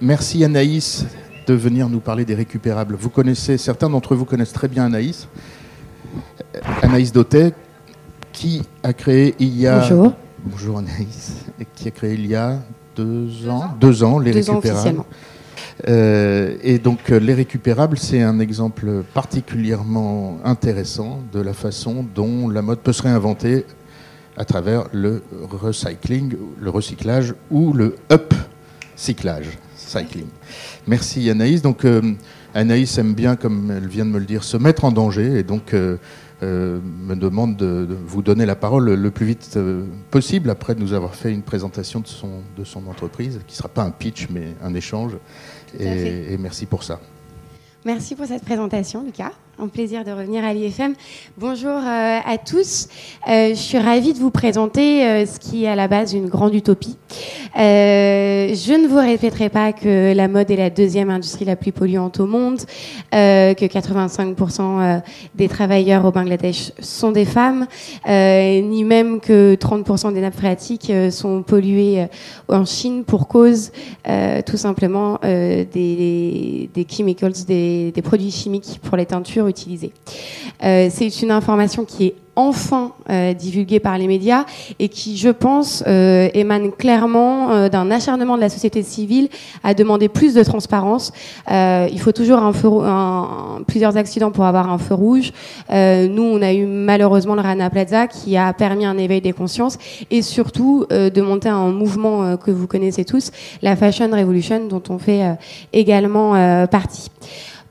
Merci Anaïs de venir nous parler des récupérables. Vous connaissez, certains d'entre vous connaissent très bien Anaïs. Anaïs Dautet, qui a créé il y a. Bonjour. Bonjour Anaïs. Qui a créé il y a deux ans, deux ans les récupérables. Euh, et donc euh, les récupérables, c'est un exemple particulièrement intéressant de la façon dont la mode peut se réinventer à travers le recycling, le recyclage ou le upcyclage, cycling. Merci Anaïs. Donc euh, Anaïs aime bien, comme elle vient de me le dire, se mettre en danger et donc me demande de, vous donner la parole le plus vite possible après nous avoir fait une présentation de son, de son entreprise, qui ne sera pas un pitch mais un échange. Et, et, merci pour ça. Merci pour cette présentation, Lucas un plaisir de revenir à l'IFM. Bonjour euh, à tous. Euh, je suis ravie de vous présenter euh, ce qui est à la base une grande utopie. je ne vous répéterai pas que la mode est la deuxième industrie la plus polluante au monde, que 85% des travailleurs au Bangladesh sont des femmes, ni même que 30% des nappes phréatiques sont polluées en Chine pour cause tout simplement des, des, chemicals, des, des produits chimiques pour les teintures Euh, c'est une information qui est enfin euh, divulguée par les médias et qui, je pense, euh, émane clairement d'un acharnement de la société civile à demander plus de transparence. il faut toujours plusieurs accidents pour avoir un feu rouge. nous, on a eu malheureusement le Rana Plaza qui a permis un éveil des consciences et surtout de monter un mouvement que vous connaissez tous, la Fashion Revolution, dont on fait également partie.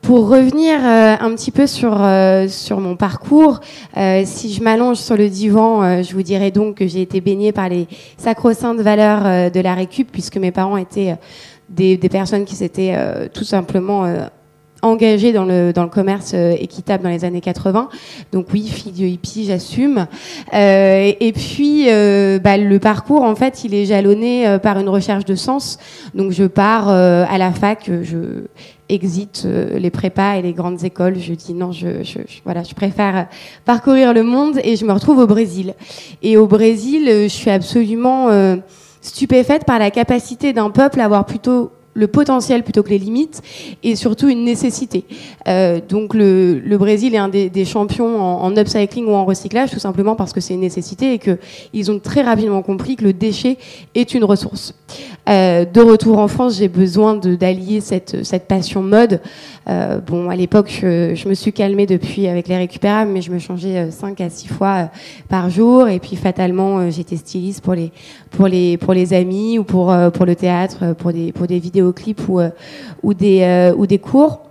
Pour revenir euh, un petit peu sur, euh, sur mon parcours, euh, si je m'allonge sur le divan, je vous dirais donc que j'ai été baignée par les sacro-saintes valeurs de la récup, puisque mes parents étaient des, des personnes qui s'étaient tout simplement engagée dans le, dans le commerce euh, équitable dans les années 80. Donc oui, fille de hippie, j'assume. Euh, et puis, euh, bah, le parcours, en fait, il est jalonné euh, par une recherche de sens. Donc je pars euh, à la fac, je exit les prépas et les grandes écoles. Je dis non, je, je, voilà, je préfère parcourir le monde et je me retrouve au Brésil. Et au Brésil, je suis absolument stupéfaite par la capacité d'un peuple à avoir plutôt le potentiel plutôt que les limites et surtout une nécessité. Euh, donc le, Brésil est un des, des champions en, en, upcycling ou en recyclage tout simplement parce que c'est une nécessité et qu'ils ont très rapidement compris que le déchet est une ressource. Euh, de retour en France, j'ai besoin d'allier cette, passion mode. Euh, bon, à l'époque, je, me suis calmée depuis avec les récupérables, mais je me changeais 5 à 6 fois euh, par jour. Et puis fatalement, euh, j'étais styliste pour les, pour, les, pour les amis ou pour, pour le théâtre, pour des, pour des vidéoclips ou, ou, des, ou des cours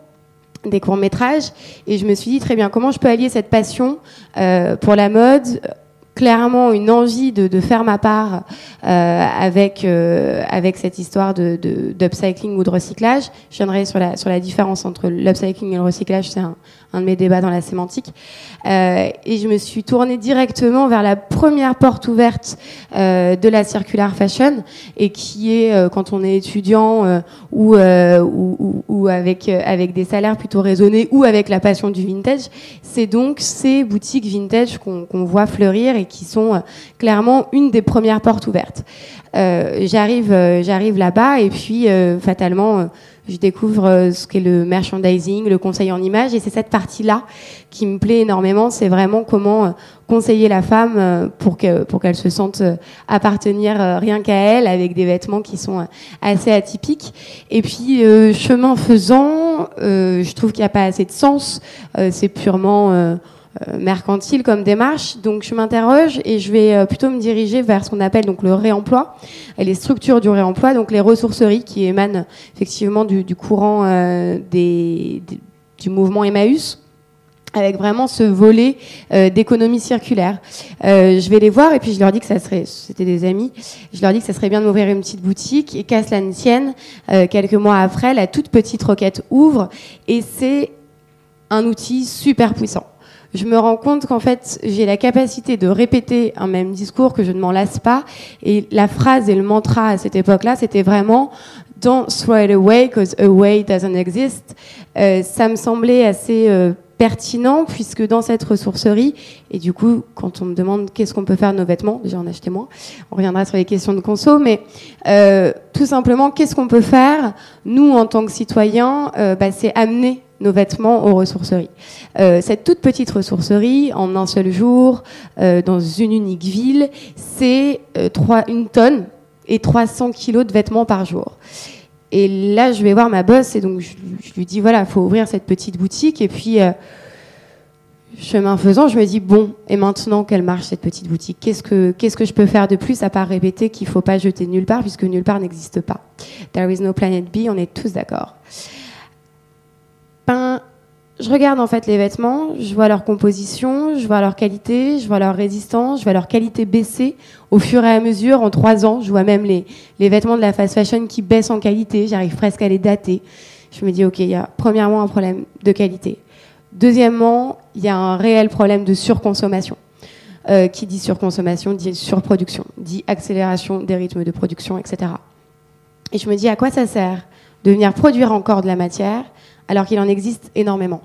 des courts métrages et je me suis dit très bien comment je peux allier cette passion euh, pour la mode clairement une envie de, de faire ma part euh, avec euh, avec cette histoire de d'upcycling ou de recyclage. Je viendrai sur la sur la différence entre l'upcycling et le recyclage, c'est un, un, de mes débats dans la sémantique. Euh, et je me suis tournée directement vers la première porte ouverte euh, de la circular fashion et qui est euh, quand on est étudiant euh, ou, ou, ou avec avec des salaires plutôt raisonnés ou avec la passion du vintage, c'est donc ces boutiques vintage qu'on qu'on voit fleurir et qui sont euh, clairement une des premières portes ouvertes. Euh, j'arrive, euh, j'arrive là-bas et puis fatalement je découvre ce qu'est le merchandising, le conseil en image, et c'est cette partie-là qui me plaît énormément. C'est vraiment comment conseiller la femme pour que pour qu'elle se sente appartenir rien qu'à elle, avec des vêtements qui sont assez atypiques. Et puis chemin faisant, je trouve qu'il n'y a pas assez de sens. c'est purement mercantile comme démarche. Donc je m'interroge et je vais euh, plutôt me diriger vers ce qu'on appelle donc le réemploi et les structures du réemploi, donc les ressourceries qui émanent effectivement du, courant euh, du mouvement Emmaüs avec vraiment ce volet euh, d'économie circulaire. Euh, je vais les voir et puis je leur dis que ça serait, c'était des amis, je leur dis que ça serait bien de m'ouvrir une petite boutique et qu'à cela ne tienne, euh, quelques mois après, la toute petite roquette ouvre et c'est un outil super puissant je me rends compte qu'en fait, j'ai la capacité de répéter un même discours, que je ne m'en lasse pas. Et la phrase et le mantra à cette époque-là, c'était vraiment Don't throw it away, because away doesn't exist. Euh, ça me semblait assez euh, pertinent puisque dans cette ressourcerie, et du coup, quand on me demande qu'est-ce qu'on peut faire de nos vêtements, déjà en acheter moins, on reviendra sur les questions de conso, mais euh, tout simplement, qu'est-ce qu'on peut faire, nous, en tant que citoyens, bah, c'est amener nos vêtements aux ressourceries. Euh, cette toute petite ressourcerie, en un seul jour, dans une unique ville, c'est une tonne et 300 kilos de vêtements par jour. Et là, je vais voir ma boss et donc je, lui dis voilà, il faut ouvrir cette petite boutique. Et puis, euh, chemin faisant, je me dis bon, et maintenant qu'elle marche cette petite boutique, qu'est-ce que qu'est-ce que je peux faire de plus à part répéter qu'il faut pas jeter nulle part puisque nulle part n'existe pas? There is no planet B, on est tous d'accord. Je regarde en fait les vêtements, je vois leur composition, je vois leur qualité, je vois leur résistance, je vois leur qualité baisser au fur et à mesure. En trois ans, je vois même les, les vêtements de la fast fashion qui baissent en qualité. J'arrive presque à les dater. Je me dis, OK, il y a premièrement un problème de qualité. Deuxièmement, il y a un réel problème de surconsommation. Euh, qui dit surconsommation dit surproduction, dit accélération des rythmes de production, etc. Et je me dis, à quoi ça sert de venir produire encore de la matière alors qu'il en existe énormément.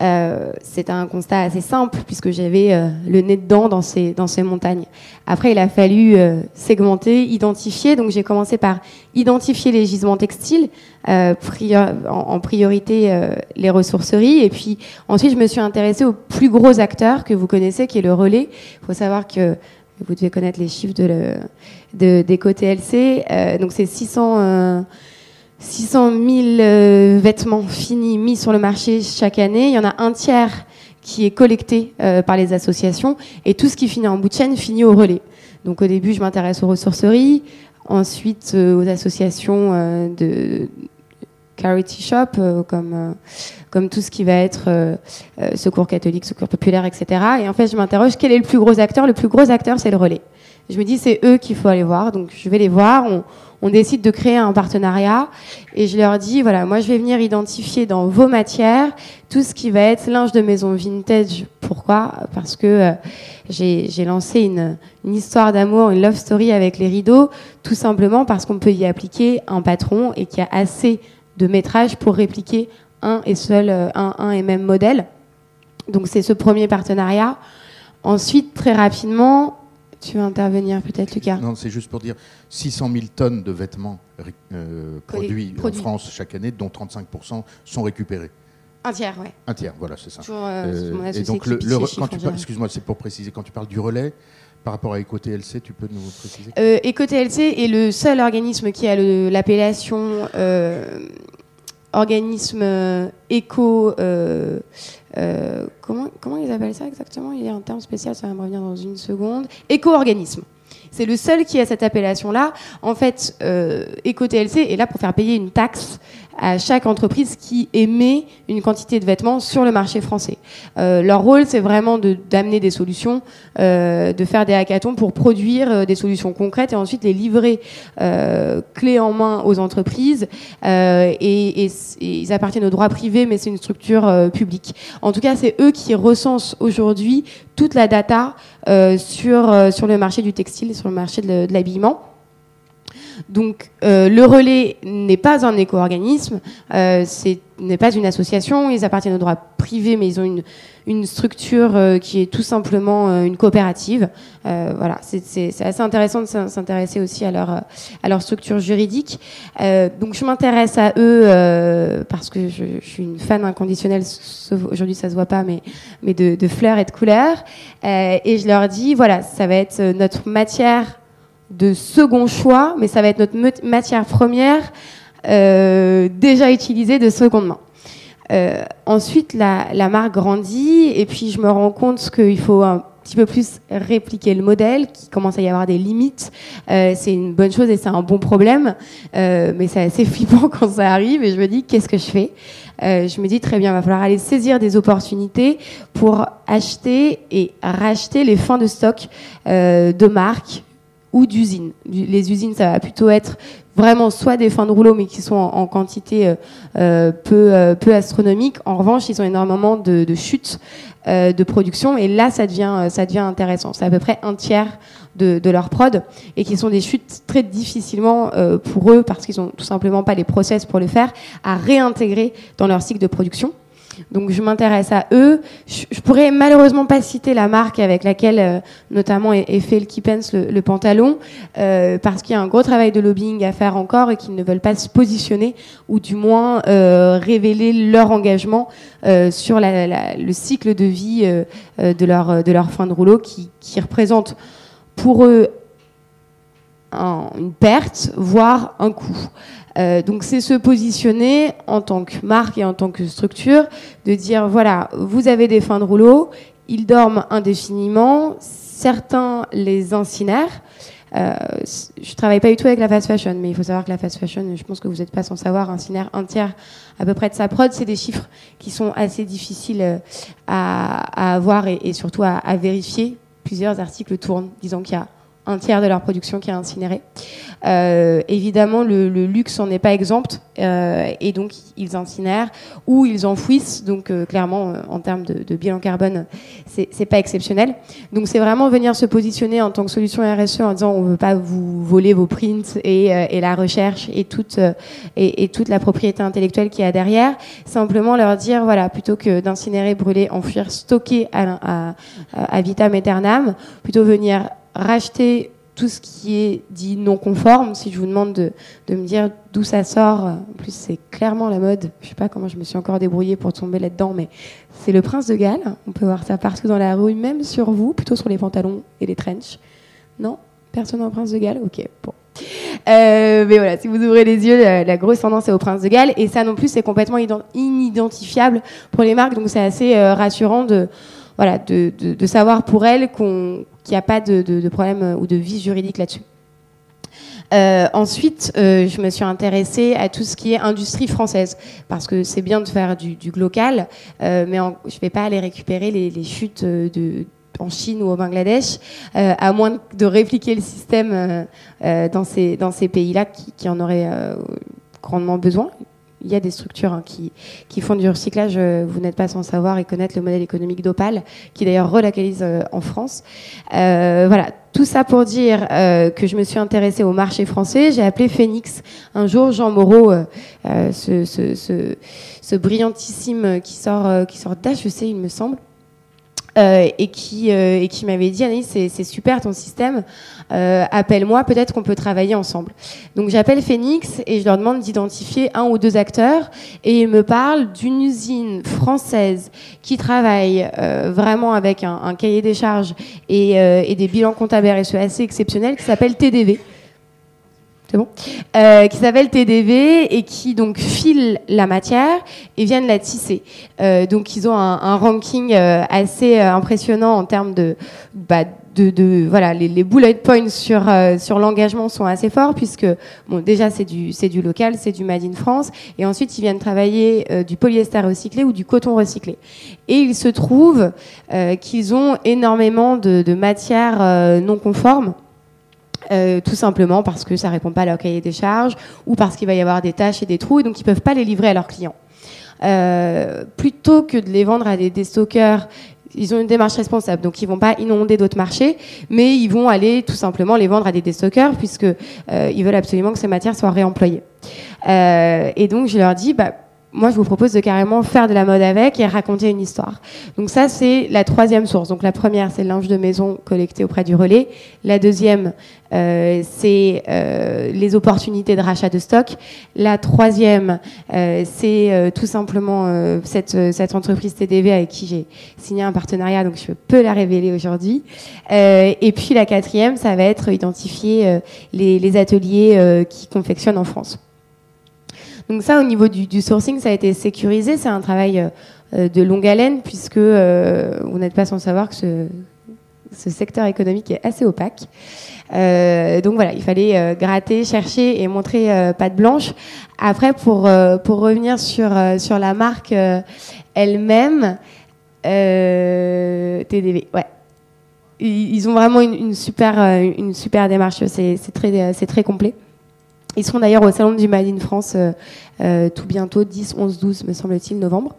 Euh, c'est un constat assez simple puisque j'avais euh, le nez dedans dans ces, dans ces montagnes. Après, il a fallu euh, segmenter, identifier. Donc, j'ai commencé par identifier les gisements textiles, en, en, priorité les ressourceries. Et puis, ensuite, je me suis intéressée aux plus gros acteurs que vous connaissez, qui est le relais. Il faut savoir que vous devez connaître les chiffres de, le, de des côtés LC. donc, c'est 600 600 000 euh, vêtements finis mis sur le marché chaque année. Il y en a un tiers qui est collecté euh, par les associations et tout ce qui finit en bout de chaîne finit au relais. Donc au début, je m'intéresse aux ressourceries, ensuite euh, aux associations de charity shop, comme, comme tout ce qui va être secours catholique, secours populaire, etc. Et en fait, je m'interroge, quel est le plus gros acteur? Le plus gros acteur, c'est le relais. Je me dis, c'est eux qu'il faut aller voir. Donc je vais les voir. On décide de créer un partenariat et je leur dis voilà, moi je vais venir identifier dans vos matières tout ce qui va être linge de maison vintage. Pourquoi? Parce que euh, j'ai lancé une, histoire d'amour, une love story avec les rideaux, tout simplement parce qu'on peut y appliquer un patron et qu'il y a assez de métrage pour répliquer un et seul, euh, un, un et même modèle. Donc c'est ce premier partenariat. Ensuite, très rapidement, tu veux intervenir peut-être, Lucas Non, c'est juste pour dire 600 000 tonnes de vêtements euh, produits, en France chaque année, dont 35% sont récupérés. Un tiers, oui. Un tiers, voilà, c'est ça. Euh, euh, et donc, le, excuse-moi, c'est pour préciser, quand tu parles du relais, par rapport à EcoTLC, tu peux nous préciser euh, EcoTLC est le seul organisme qui a l'appellation organisme éco. Euh, comment, comment ils appellent ça exactement? Il y a un terme spécial, ça va me revenir dans une seconde. Éco-organisme. C'est le seul qui a cette appellation-là. En fait, euh, EcoTLC est là pour faire payer une taxe à chaque entreprise qui émet une quantité de vêtements sur le marché français. Euh, leur rôle, c'est vraiment d'amener des solutions, euh, de faire des hackathons pour produire euh, des solutions concrètes et ensuite les livrer euh, clés en main aux entreprises. Euh, et, et, et, ils appartiennent au droit privé, mais c'est une structure publique. En tout cas, c'est eux qui recensent aujourd'hui toute la data sur, sur le marché du textile, sur le marché de l'habillement. Donc euh, le relais n'est pas un éco-organisme, euh, n'est pas une association, ils appartiennent au droit privé, mais ils ont une, une structure euh, qui est tout simplement euh, une coopérative. Euh, voilà, c'est assez intéressant de s'intéresser aussi à leur, à leur structure juridique. donc je m'intéresse à eux parce que je, je, suis une fan inconditionnelle, aujourd'hui ça se voit pas, mais, mais de, de fleurs et de couleurs. et je leur dis, voilà, ça va être notre matière de second choix, mais ça va être notre matière première euh, déjà utilisée de seconde main. Euh, ensuite, la, marque grandit et puis je me rends compte qu'il faut un petit peu plus répliquer le modèle, qu'il commence à y avoir des limites. Euh, c'est une bonne chose et c'est un bon problème, mais c'est assez flippant quand ça arrive et je me dis qu'est-ce que je fais? Je me dis très bien, il va falloir aller saisir des opportunités pour acheter et racheter les fins de stock de marques ou d'usines. Les usines, ça va plutôt être vraiment soit des fins de rouleau, mais qui sont en, quantité euh, euh, peu, euh, peu astronomique. En revanche, ils ont énormément de, de chutes euh, de production, et là, ça devient, ça devient intéressant. C'est à peu près un tiers de, de, leur prod, et qui sont des chutes très difficilement pour eux, parce qu'ils ont tout simplement pas les process pour le faire, à réintégrer dans leur cycle de production. Donc je m'intéresse à eux. Je, je, pourrais malheureusement pas citer la marque avec laquelle euh, notamment est, fait le Keepens le, pantalon, euh, parce qu'il y a un gros travail de lobbying à faire encore et qu'ils ne veulent pas se positionner ou du moins euh, révéler leur engagement sur le cycle de vie de leur de fin de rouleau qui, représente pour eux un, une perte, voire un coût. Euh, donc c'est se positionner en tant que marque et en tant que structure, de dire voilà, vous avez des fins de rouleau, ils dorment indéfiniment, certains les incinèrent. Euh, je travaille pas du tout avec la fast fashion, mais il faut savoir que la fast fashion, je pense que vous n'êtes pas sans savoir, incinère un tiers à peu près de sa prod. C'est des chiffres qui sont assez difficiles euh, à, à avoir et, surtout à, à, vérifier. Plusieurs articles tournent disant qu'il y a un tiers de leur production qui est incinérée. Euh, évidemment, le, luxe n'en est pas exempt, euh, et donc ils incinèrent ou ils enfouissent. Donc euh, clairement, en termes de, bilan carbone, c'est pas exceptionnel. Donc c'est vraiment venir se positionner en tant que solution RSE en disant on veut pas vous voler vos prints et, la recherche et toute et, toute la propriété intellectuelle qu'il y a derrière. Simplement leur dire voilà, plutôt que d'incinérer, brûler, enfouir, stocker à, à, à vitam aeternam, plutôt venir racheter tout ce qui est dit non conforme. Si je vous demande de, me dire d'où ça sort, en plus c'est clairement la mode. Je sais pas comment je me suis encore débrouillée pour tomber là-dedans, mais c'est le prince de Galles. On peut voir ça partout dans la rue, même sur vous, plutôt sur les pantalons et les trenches. Non? Personne en prince de Galles? Ok, bon. Euh, mais voilà, si vous ouvrez les yeux, la, grosse tendance est au prince de Galles. Et ça non plus, c'est complètement inidentifiable pour les marques. Donc c'est assez euh, rassurant de, voilà, de, savoir pour elles qu'on qu'il n'y a pas de, problème ou de vie juridique là-dessus. Euh, ensuite, euh, je me suis intéressée à tout ce qui est industrie française, parce que c'est bien de faire du, local, euh, mais je ne vais pas aller récupérer les, chutes en Chine ou au Bangladesh, euh, à moins de répliquer le système euh, euh, dans ces, pays-là qui, en auraient grandement besoin il y a des structures hein, qui, qui, font du recyclage, euh, vous n'êtes pas sans savoir et connaître le modèle économique d'Opal, qui d'ailleurs relocalise euh, en France. Euh, voilà, tout ça pour dire euh, que je me suis intéressée au marché français. J'ai appelé Phoenix un jour Jean Moreau, ce, ce, ce, ce, brillantissime qui sort, qui sort d'HEC, il me semble. Euh, et qui, euh, qui m'avait dit Anaïs, c'est super ton système, euh, appelle-moi, peut-être qu'on peut travailler ensemble. Donc j'appelle Phoenix et je leur demande d'identifier un ou deux acteurs. Et ils me parlent d'une usine française qui travaille euh, vraiment avec un, un, cahier des charges et, euh, et des bilans comptables RSE assez exceptionnels qui s'appelle TDV c'est bon, euh, qui s'appelle TDV et qui donc file la matière et viennent la tisser. Euh, donc ils ont un, ranking euh, assez impressionnant en termes de, bah, de, voilà les, bullet points sur sur l'engagement sont assez forts puisque bon déjà c'est du c'est du local, c'est du made in France et ensuite ils viennent travailler du polyester recyclé ou du coton recyclé. Et il se trouve qu'ils ont énormément de, de matières non conformes euh, tout simplement parce que ça répond pas à leur cahier des charges ou parce qu'il va y avoir des tâches et des trous et donc ils peuvent pas les livrer à leurs clients. Euh, plutôt que de les vendre à des déstockeurs, ils ont une démarche responsable, donc ils vont pas inonder d'autres marchés, mais ils vont aller tout simplement les vendre à des déstockeurs puisque euh, ils veulent absolument que ces matières soient réemployées. Euh, et donc je leur dis, bah, moi, je vous propose de carrément faire de la mode avec et raconter une histoire. Donc ça, c'est la troisième source. Donc la première, c'est le linge de maison collecté auprès du relais. La deuxième, euh, c'est euh, les opportunités de rachat de stock. La troisième, euh, c'est euh, tout simplement euh, cette, euh, cette entreprise TDV avec qui j'ai signé un partenariat, donc je peux la révéler aujourd'hui. et puis la quatrième, ça va être identifier les, les, ateliers qui confectionnent en France. Donc ça, au niveau du, sourcing, ça a été sécurisé. C'est un travail euh, de longue haleine, puisque euh, vous n'êtes pas sans savoir que ce, secteur économique est assez opaque. Euh, donc voilà, il fallait euh, gratter, chercher et montrer euh, patte blanche. Après, pour, pour revenir sur, sur la marque elle-même, TDV, ouais. Ils, ont vraiment une, une, super, une super démarche, c'est très, très complet. Ils seront d'ailleurs au Salon du Made in France euh, euh, tout bientôt, 10, 11, 12, me semble-t-il, novembre.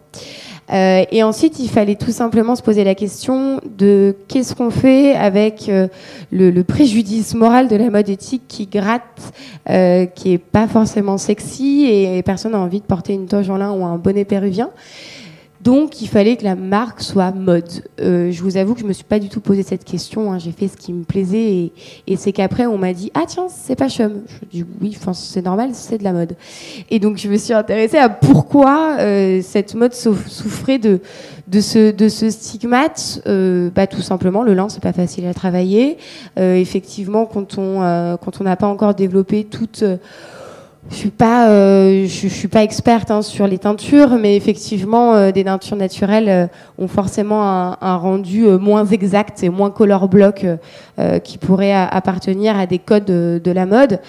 Euh, et ensuite, il fallait tout simplement se poser la question de qu'est-ce qu'on fait avec euh, le, le, préjudice moral de la mode éthique qui gratte, euh, qui est pas forcément sexy et, et personne n'a envie de porter une toge en lin ou un bonnet péruvien. Donc, il fallait que la marque soit mode. Euh, je vous avoue que je me suis pas du tout posé cette question. Hein. J'ai fait ce qui me plaisait et, c'est qu'après on m'a dit ah tiens c'est pas chum. Je dis oui, c'est normal, c'est de la mode. Et donc je me suis intéressée à pourquoi euh, cette mode souffrait de de ce stigmate. Euh, bah, tout simplement le lin c'est pas facile à travailler. effectivement quand on quand on n'a pas encore développé toute je suis pas, euh, suis pas experte hein, sur les teintures, mais effectivement, euh, des teintures naturelles euh, ont forcément un, rendu moins exact et moins color block qui pourrait appartenir à des codes de, la mode.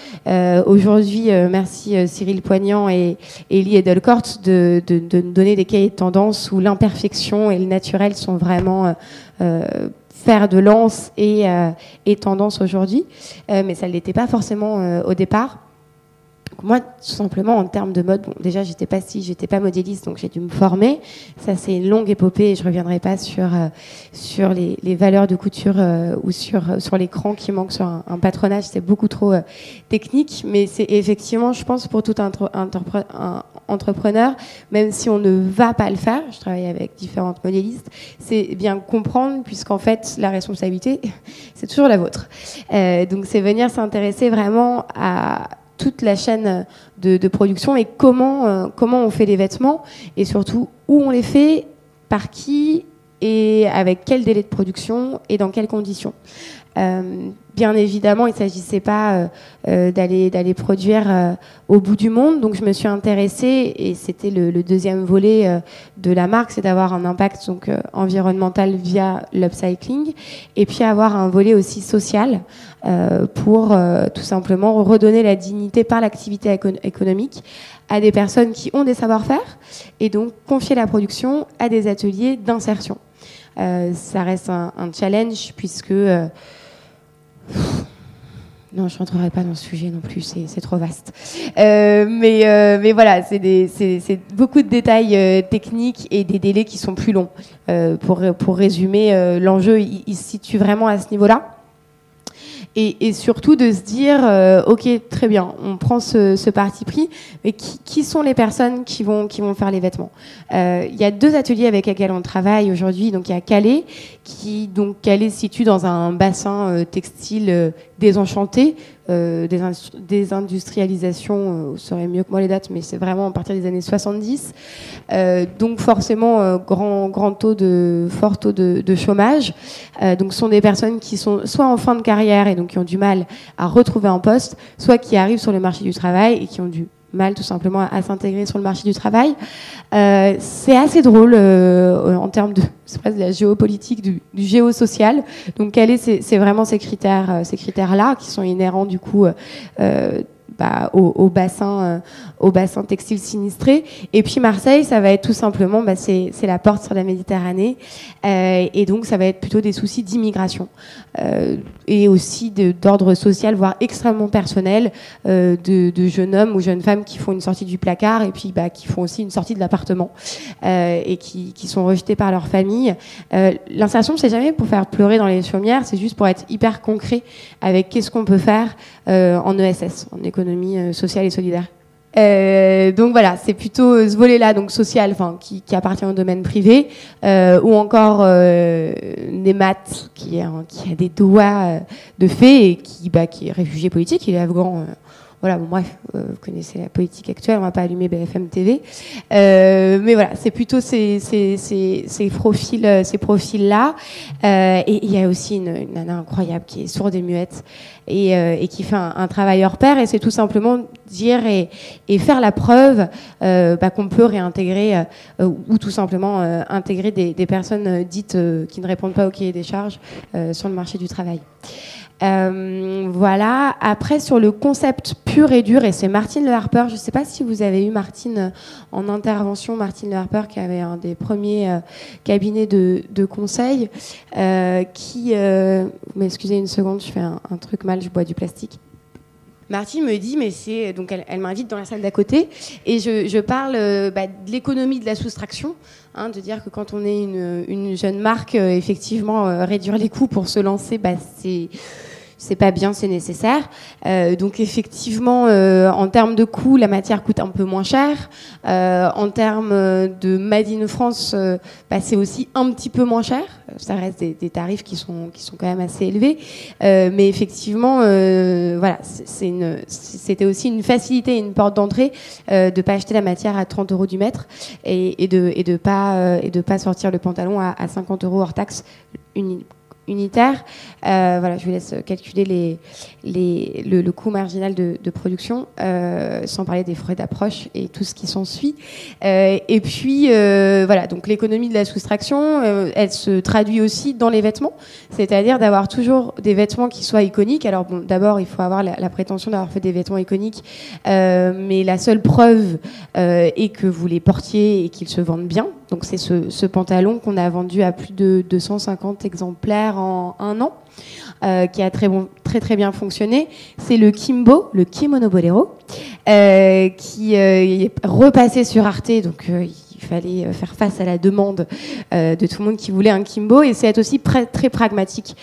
Aujourd'hui, merci Cyril Poignant et Elie Edelkort de, de, de, donner des cahiers de tendance où l'imperfection et le naturel sont vraiment faire de lance et, et tendance aujourd'hui, mais ça ne l'était pas forcément au départ moi, tout simplement, en termes de mode, déjà, j'étais pas pas modéliste, donc j'ai dû me former. Ça, c'est une longue épopée et je reviendrai pas sur, euh, les, valeurs de couture euh, ou sur, euh, qui manque sur un, patronage. C'est beaucoup trop technique, mais c'est effectivement, je pense, pour tout entrepreneur, même si on ne va pas le faire, je travaille avec différentes modélistes, c'est bien comprendre, puisqu'en fait, la responsabilité, c'est toujours la vôtre. donc, c'est venir s'intéresser vraiment à toute la chaîne de, production et comment, euh, comment on fait les vêtements et surtout où on les fait, par qui et avec quel délai de production et dans quelles conditions. Euh, bien évidemment, il ne s'agissait pas euh, euh, d'aller produire au bout du monde. Donc, je me suis intéressée et c'était le, deuxième volet de la marque, c'est d'avoir un impact donc environnemental via l'upcycling et puis avoir un volet aussi social pour tout simplement redonner la dignité par l'activité économique à des personnes qui ont des savoir-faire et donc confier la production à des ateliers d'insertion. ça reste un, un challenge puisque non, je rentrerai pas dans ce sujet non plus, c'est trop vaste. Euh, mais, euh, mais voilà, c'est beaucoup de détails euh, techniques et des délais qui sont plus longs. pour, pour résumer, l'enjeu, il, se situe vraiment à ce niveau-là et, surtout de se dire, euh, ok, très bien, on prend ce, parti pris, mais qui, sont les personnes qui vont qui vont faire les vêtements euh, Il y a deux ateliers avec lesquels on travaille aujourd'hui. Donc il y a Calais, qui donc Calais se situe dans un bassin euh, textile désenchanté, euh, des désindustrialisation, euh, vous saurez mieux que moi les dates, mais c'est vraiment à partir des années 70. Euh, donc forcément, euh, grand, grand taux de, fort taux de, de chômage. Euh, donc ce sont des personnes qui sont soit en fin de carrière et donc qui ont du mal à retrouver un poste, soit qui arrivent sur le marché du travail et qui ont du mal tout simplement à, s'intégrer sur le marché du travail. Euh, c'est assez drôle euh, en termes de, la géopolitique, du, du géosocial. Donc, quels c'est vraiment ces critères, euh, ces critères-là qui sont inhérents du coup bah, au, bassin, euh, au bassin textile sinistré. Et puis Marseille, ça va être tout simplement, bah, c'est la porte sur la Méditerranée, euh, et donc ça va être plutôt des soucis d'immigration euh, et aussi d'ordre social, voire extrêmement personnel, de, jeunes hommes ou jeunes femmes qui font une sortie du placard et puis bah, qui font aussi une sortie de l'appartement et qui, qui, sont rejetés par leur famille. L'insertion, c'est jamais pour faire pleurer dans les chaumières, c'est juste pour être hyper concret avec qu'est-ce qu'on peut faire en ESS, en économie euh, sociale et solidaire. Euh, donc voilà, c'est plutôt euh, ce volet-là, donc social, enfin qui, qui, appartient au domaine privé, euh, ou encore euh, maths qui, qui a des doigts de fée et qui, bah, qui est réfugié politique, il est afghan voilà, bon, bref, euh, vous connaissez la politique actuelle, on va pas allumer BFM TV. Euh, mais voilà, c'est plutôt ces, ces, ces, ces profils, euh, ces profils-là. Et il y a aussi une, une, nana incroyable qui est sourde et muette et, et qui fait un, un, travail hors pair. Et c'est tout simplement dire et, et faire la preuve bah, qu'on peut réintégrer ou tout simplement intégrer des, des personnes dites qui ne répondent pas au cahier des charges sur le marché du travail. Euh, voilà. Après, sur le concept pur et dur, et c'est Martine Le Harper. Je ne sais pas si vous avez eu Martine en intervention, Martine Le Harper, qui avait un des premiers euh, cabinets de, conseil, euh, qui. Euh, mais excusez une seconde, je fais un, truc mal, je bois du plastique. Martine me dit, mais c'est donc elle, m'invite dans la salle d'à côté et je, parle bah, de l'économie de la soustraction, hein, de dire que quand on est une, une jeune marque, effectivement, réduire les coûts pour se lancer, bah, c'est c'est pas bien, c'est nécessaire. Euh, donc effectivement, euh, en termes de coût, la matière coûte un peu moins cher. Euh, en termes de Made in France, bah, c'est aussi un petit peu moins cher. Ça reste des, tarifs qui sont qui sont quand même assez élevés, mais effectivement, voilà, c'était aussi une facilité, une porte d'entrée de pas acheter la matière à 30 euros du mètre et, de et de pas et de pas sortir le pantalon à, à 50 euros hors taxe unitaire. Euh, voilà, je vous laisse calculer les, les, le, coût marginal de, production, euh, sans parler des frais d'approche et tout ce qui s'ensuit. Euh, et puis, voilà, donc l'économie de la soustraction, elle se traduit aussi dans les vêtements, c'est-à-dire d'avoir toujours des vêtements qui soient iconiques. Alors, bon, d'abord, il faut avoir la, prétention d'avoir fait des vêtements iconiques, mais la seule preuve est que vous les portiez et qu'ils se vendent bien. Donc, c'est ce, pantalon qu'on a vendu à plus de 250 exemplaires en un an, euh, qui a très, très bien fonctionné. C'est le Kimbo, le Kimono Bolero, euh, qui euh, est repassé sur Arte, il fallait faire face à la demande de tout le monde qui voulait un Kimbo et c'est être aussi très pragmatique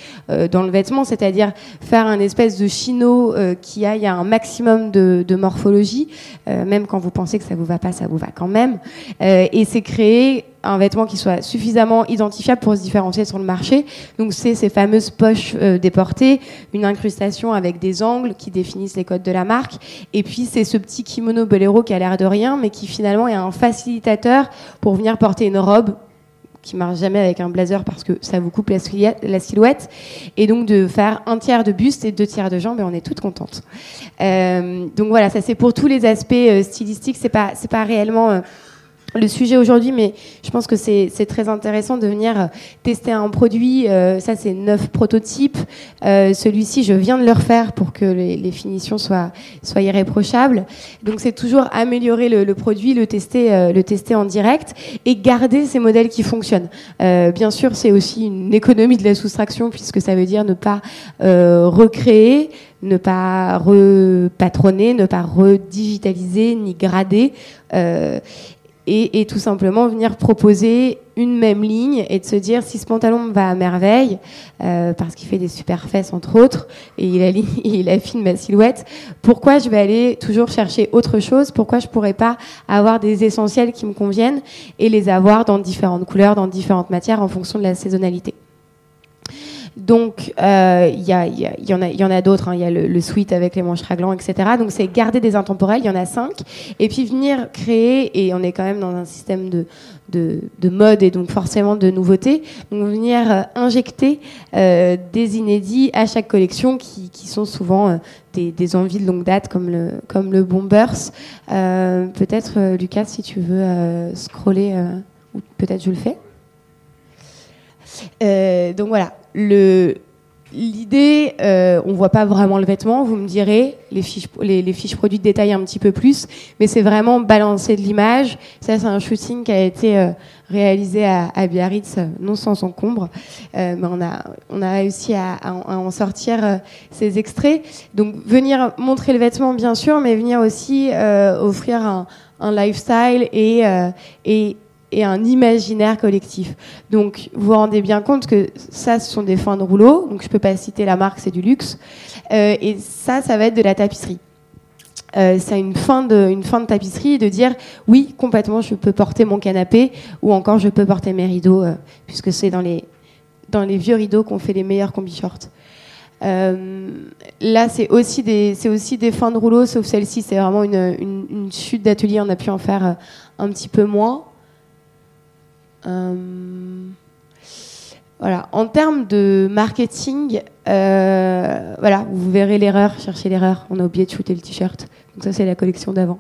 dans le vêtement, c'est-à-dire faire un espèce de chino qui aille à un maximum de, de morphologie, même quand vous pensez que ça vous va pas, ça vous va quand même. et c'est créer un vêtement qui soit suffisamment identifiable pour se différencier sur le marché. Donc c'est ces fameuses poches euh, déportées, une incrustation avec des angles qui définissent les codes de la marque. Et puis c'est ce petit kimono bolero qui a l'air de rien, mais qui finalement est un facilitateur pour venir porter une robe qui marche jamais avec un blazer parce que ça vous coupe la silhouette, et donc de faire un tiers de buste et deux tiers de jambes, et on est toutes contentes. Euh, donc voilà, ça c'est pour tous les aspects euh, stylistiques, c'est pas c'est pas réellement le sujet aujourd'hui, mais je pense que c'est très intéressant de venir euh, tester un produit. Euh, ça, c'est neuf prototypes. Euh, Celui-ci, je viens de le refaire pour que les, les finitions soient, soient irréprochables. Donc, c'est toujours améliorer le, le, produit, le tester, euh, le tester en direct et garder ces modèles qui fonctionnent. Euh, bien sûr, c'est aussi une économie de la soustraction puisque ça veut dire ne pas recréer ne pas repatronner, ne pas redigitaliser ni grader. Euh, et, tout simplement venir proposer une même ligne et de se dire si ce pantalon me va à merveille euh, parce qu'il fait des super fesses entre autres et il, il affine ma silhouette pourquoi je vais aller toujours chercher autre chose? Pourquoi je pourrais pas avoir des essentiels qui me conviennent et les avoir dans différentes couleurs dans différentes matières en fonction de la saisonnalité? Donc, il y, en a, d'autres. Hein. Il y a le, suite avec les manches raglants, etc. Donc, c'est garder des intemporels. Il y en a cinq. Et puis venir créer. Et on est quand même dans un système de, de, de mode et donc forcément de nouveautés. Donc, venir euh, injecter euh, des inédits à chaque collection qui, qui sont souvent euh, des, envies de longue date comme le, comme le Bombers. Peut-être, Lucas, si tu veux scroller, ou peut-être je le fais. donc voilà, L'idée, euh, on voit pas vraiment le vêtement, vous me direz, les fiches, les, fiches produits détaillent un petit peu plus, mais c'est vraiment balancer de l'image. Ça, c'est un shooting qui a été euh, réalisé à, Biarritz, non sans encombre, euh, mais on a, réussi à, en sortir euh, ces extraits. Donc, venir montrer le vêtement, bien sûr, mais venir aussi offrir un, lifestyle et et un imaginaire collectif. Donc, vous vous rendez bien compte que ça, ce sont des fins de rouleau. Donc, je peux pas citer la marque, c'est du luxe. Euh, et ça, ça va être de la tapisserie. Euh, c'est une fin de une fin de tapisserie de dire oui complètement je peux porter mon canapé ou encore je peux porter mes rideaux euh, puisque c'est dans les dans les vieux rideaux qu'on fait les meilleurs combi shorts. Là, c'est aussi des aussi des fins de rouleau, sauf celle-ci, c'est vraiment une, chute d'atelier. On a pu en faire un petit peu moins. Euh, voilà. En termes de marketing, euh, voilà, vous verrez l'erreur, cherchez l'erreur. On a oublié de shooter le t-shirt. Donc ça, c'est la collection d'avant.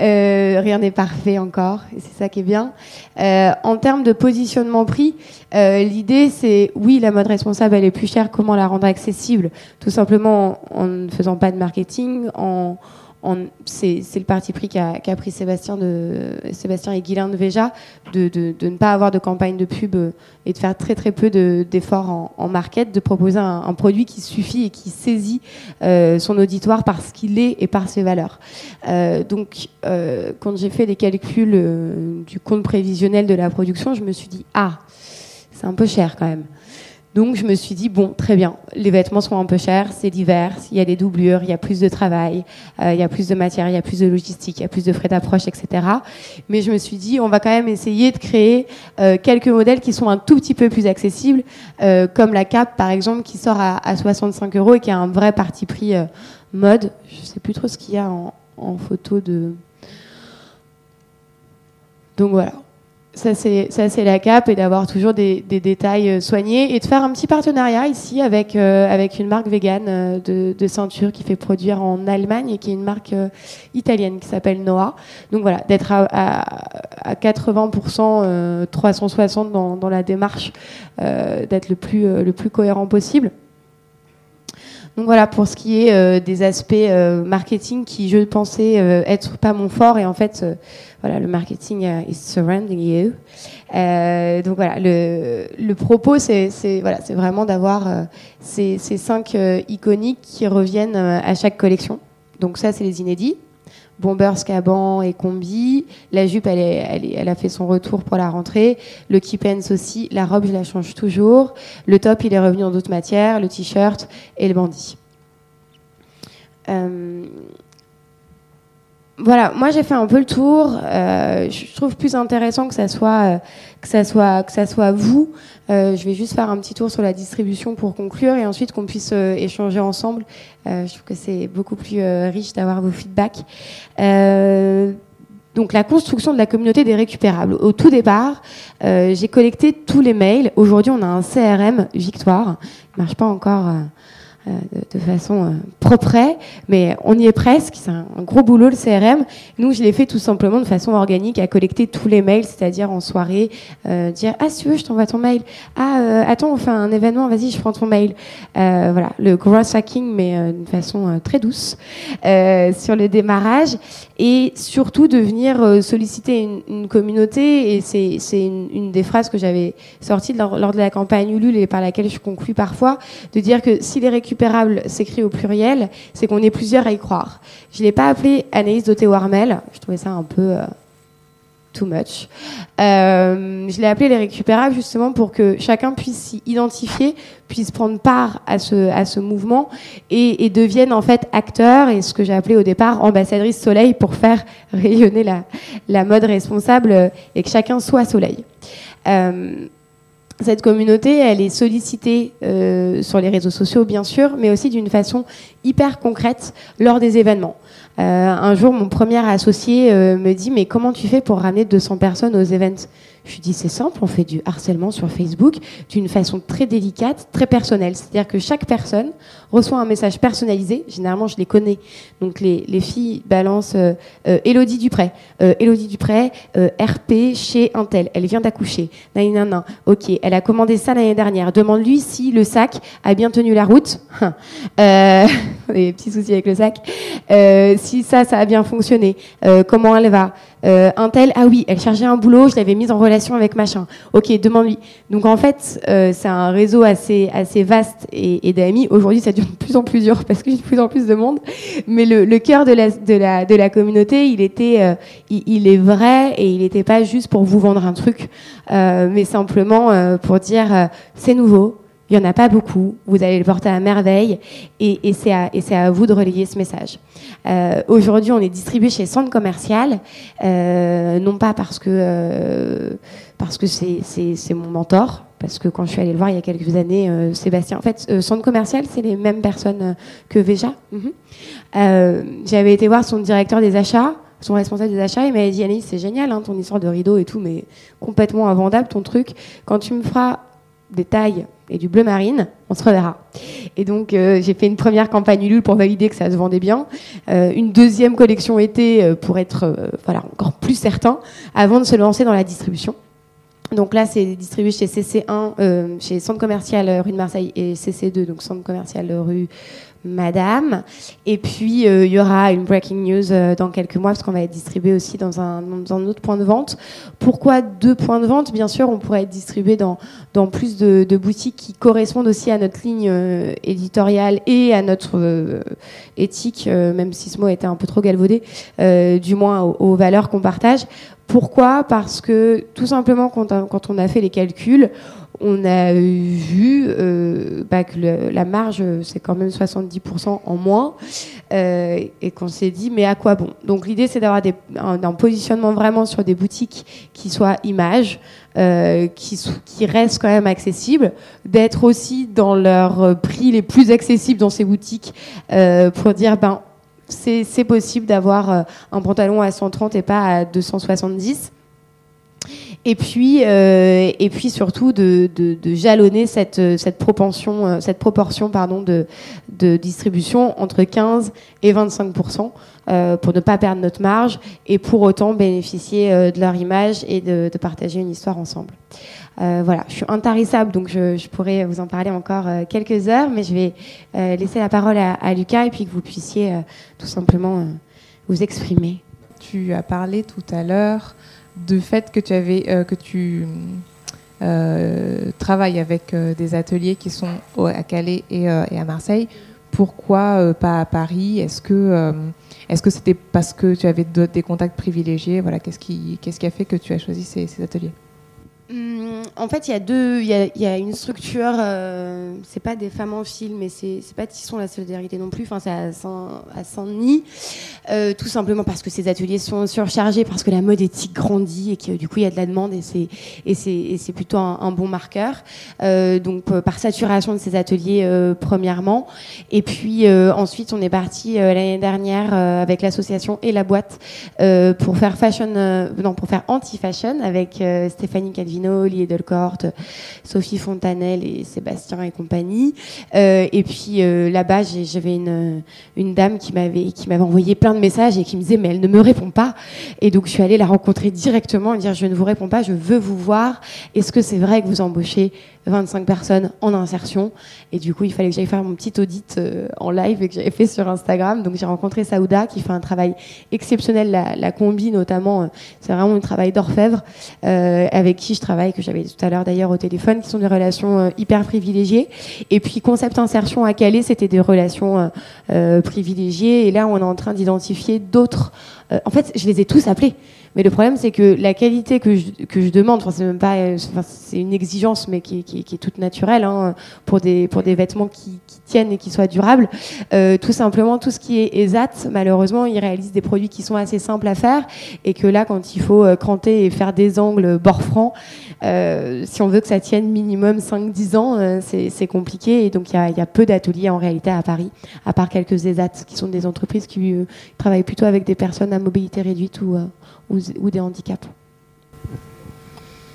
Euh, rien n'est parfait encore, et c'est ça qui est bien. en termes de positionnement prix, l'idée, c'est oui, la mode responsable, elle est plus chère. Comment la rendre accessible? Tout simplement en ne faisant pas de marketing, en c'est le parti pris qu'a pris Sébastien, et Guylain de Véja de, ne pas avoir de campagne de pub et de faire très très peu d'efforts en, market, de proposer un, produit qui suffit et qui saisit euh, son auditoire par ce qu'il est et par ses valeurs. Euh, donc, euh, quand j'ai fait les calculs du compte prévisionnel de la production, je me suis dit ah, c'est un peu cher quand même. Donc je me suis dit, bon, très bien, les vêtements sont un peu chers, c'est l'hiver, il y a des doublures, il y a plus de travail, euh, il y a plus de matière, il y a plus de logistique, il y a plus de frais d'approche, etc. Mais je me suis dit, on va quand même essayer de créer euh, quelques modèles qui sont un tout petit peu plus accessibles, euh, comme la cape par exemple, qui sort à, 65 euros et qui a un vrai parti pris mode. Je sais plus trop ce qu'il y a en, en photo de... Donc voilà ça c'est la cape et d'avoir toujours des, détails euh, soignés et de faire un petit partenariat ici avec euh, avec une marque végane euh, de, ceinture qui fait produire en Allemagne et qui est une marque italienne qui s'appelle Noah. Donc voilà, d'être à, à, à, 80% 360 dans, dans la démarche, d'être le plus le plus cohérent possible. Donc voilà pour ce qui est des aspects marketing qui je pensais être pas mon fort et en fait voilà, le marketing euh, is surrounding you. Euh, donc voilà, le, le propos, c'est voilà, c'est vraiment d'avoir euh, ces, ces, cinq iconiques qui reviennent à chaque collection. Donc ça, c'est les inédits. Bomber, Scaban et Combi. La jupe, elle, a fait son retour pour la rentrée. Le Kipens aussi. La robe, je la change toujours. Le top, il est revenu en d'autres matières. Le t-shirt et le bandit. Euh, voilà, moi j'ai fait un peu le tour. Euh, je trouve plus intéressant que ça soit euh, que ça soit que ça soit vous. Euh, je vais juste faire un petit tour sur la distribution pour conclure et ensuite qu'on puisse échanger ensemble. je trouve que c'est beaucoup plus riche d'avoir vos feedbacks. donc la construction de la communauté des récupérables. Au tout départ, j'ai collecté tous les mails. Aujourd'hui, on a un CRM Victoire. Il marche pas encore euh, de, façon euh, propre, mais on y est presque. C'est un, gros boulot le CRM. Nous, je l'ai fait tout simplement de façon organique, à collecter tous les mails, c'est-à-dire en soirée, euh, dire ah si tu veux, je t'envoie ton mail. Ah attends, on fait un événement, vas-y, je prends ton mail. voilà, le gross hacking, mais d'une façon très douce sur le démarrage et surtout de venir solliciter une, une communauté. Et c'est une, une, des phrases que j'avais sorties lors, lors, de la campagne Ulule et par laquelle je conclus parfois, de dire que si les récupérations s'écrit au pluriel, c'est qu'on est plusieurs à y croire. Je ne l'ai pas appelé Anaïs doté Warmel, je trouvais ça un peu euh, too much. Euh, je l'ai appelé les récupérables justement pour que chacun puisse s'y identifier, puisse prendre part à ce, à ce mouvement et, et devienne en fait acteur et ce que j'ai appelé au départ ambassadrice soleil pour faire rayonner la, la mode responsable et que chacun soit soleil. Euh, cette communauté, elle est sollicitée euh, sur les réseaux sociaux, bien sûr, mais aussi d'une façon hyper concrète lors des événements. Euh, un jour, mon premier associé euh, me dit Mais comment tu fais pour ramener 200 personnes aux événements je lui dis c'est simple, on fait du harcèlement sur Facebook d'une façon très délicate, très personnelle. C'est-à-dire que chaque personne reçoit un message personnalisé. Généralement, je les connais. Donc les, les filles balancent euh, euh Elodie Dupré, euh, Elodie Dupré, euh, RP chez Intel. Elle vient d'accoucher. Nan, Ok, elle a commandé ça l'année dernière. Demande-lui si le sac a bien tenu la route. euh, des petits soucis avec le sac. si ça, ça a bien fonctionné. comment elle va? Euh, un tel, ah oui, elle cherchait un boulot, je l'avais mise en relation avec machin. Ok, demande-lui. Donc en fait, euh, c'est un réseau assez, assez vaste et, d'amis. Aujourd'hui, ça devient de plus en plus dur parce que j'ai de plus en plus de monde. Mais le, cœur de la, de, la, de la communauté, il était, euh, il, est vrai et il n'était pas juste pour vous vendre un truc, mais simplement pour dire c'est nouveau, il n'y en a pas beaucoup, vous allez le porter à merveille et, et c'est à, à, vous de relayer ce message. Euh, Aujourd'hui, on est distribué chez Centre Commercial, euh, non pas parce que euh, parce que c'est mon mentor, parce que quand je suis allée le voir il y a quelques années, Sébastien, en fait, Centre Commercial, c'est les mêmes personnes que Veja. Mhm. J'avais été voir son directeur des achats, son responsable des achats, il m'avait dit Annie, c'est génial, hein, ton histoire de rideau et tout, mais complètement invendable ton truc. Quand tu me feras des tailles et du bleu marine, on se reverra. Et donc euh, j'ai fait une première campagne Ulule pour valider que ça se vendait bien, euh, une deuxième collection été euh, pour être voilà encore plus certain avant de se lancer dans la distribution. Donc là, c'est distribué chez CC1, chez Centre Commercial rue de Marseille et CC2, donc Centre Commercial rue Madame. Et puis, euh, il y aura une breaking news euh, dans quelques mois, parce qu'on va être distribué aussi dans un, dans un, autre point de vente. Pourquoi deux points de vente? Bien sûr, on pourrait être distribué dans, dans plus de, boutiques qui correspondent aussi à notre ligne euh, éditoriale et à notre éthique, même si ce mot était un peu trop galvaudé, du moins aux, aux valeurs qu'on partage. Pourquoi? Parce que tout simplement, quand, quand on a fait les calculs, on a vu bah, que la marge, c'est quand même 70% en moins, et qu'on s'est dit, mais à quoi bon? Donc l'idée, c'est d'avoir un, positionnement vraiment sur des boutiques qui soient images, qui, qui restent quand même accessibles, d'être aussi dans leurs prix les plus accessibles dans ces boutiques, pour dire, ben c'est possible d'avoir euh, un pantalon à 130 et pas à 270. Et puis, euh, et puis surtout de, jalonner cette, cette, propension, euh, cette proportion pardon, de, de distribution entre 15 et 25% pour ne pas perdre notre marge et pour autant bénéficier de leur image et de, partager une histoire ensemble. voilà, je suis intarissable, donc je, pourrais vous en parler encore quelques heures, mais je vais laisser la parole à, à, Lucas et puis que vous puissiez tout simplement vous exprimer. Tu as parlé tout à l'heure de fait que tu avais euh, que tu euh, travailles avec euh, des ateliers qui sont à Calais et, à Marseille. Pourquoi pas à Paris? Est-ce que est-ce c'était parce que tu avais des contacts privilégiés? Voilà, qu'est-ce qui qu'est-ce qui a fait que tu as choisi ces ateliers? Hum, en fait, il y a deux, il y a, une structure. Euh, c'est pas des femmes en fil, mais c'est pas Tisson la solidarité non plus. Enfin, c'est à Saint-Denis, euh, tout simplement parce que ces ateliers sont surchargés, parce que la mode éthique grandit et que du coup il y a de la demande et c'est plutôt un, bon marqueur. Euh, donc par saturation de ces ateliers premièrement, et puis ensuite on est parti l'année dernière avec l'association et la boîte pour faire fashion, non pour faire anti-fashion avec Stéphanie Calvi Vino, Lié Delcorte, Sophie Fontanelle et Sébastien et compagnie. Euh, et puis euh, là-bas, j'avais une, dame qui m'avait qui m'avait envoyé plein de messages et qui me disait mais elle ne me répond pas. Et donc je suis allée la rencontrer directement et dire je ne vous réponds pas, je veux vous voir. Est-ce que c'est vrai que vous embauchez 25 personnes en insertion? Et du coup, il fallait que j'aille faire mon petit audit euh, en live et que j'avais fait sur Instagram. Donc, j'ai rencontré Saouda qui fait un travail exceptionnel, la, la combi notamment. C'est vraiment un travail d'orfèvre avec qui je travaille, que j'avais tout à l'heure d'ailleurs au téléphone, qui sont des relations hyper privilégiées. Et puis, concept insertion à Calais, c'était des relations privilégiées. Et là, on est en train d'identifier d'autres. en fait, je les ai tous appelés. Mais le problème, c'est que la qualité que je, que je demande, enfin, c'est même pas, c'est une exigence, mais qui, qui, qui est toute naturelle hein, pour des pour des vêtements qui, qui tiennent et qui soient durables. Euh, tout simplement, tout ce qui est ESAT, malheureusement, ils réalisent des produits qui sont assez simples à faire, et que là, quand il faut euh, cranter et faire des angles bord franc, euh, si on veut que ça tienne minimum 5-10 ans, euh, c'est compliqué. Et donc, il y a, y a, peu d'ateliers en réalité à Paris, à part quelques ESAT, qui sont des entreprises qui euh, travaillent plutôt avec des personnes à mobilité réduite ou ou, des handicaps.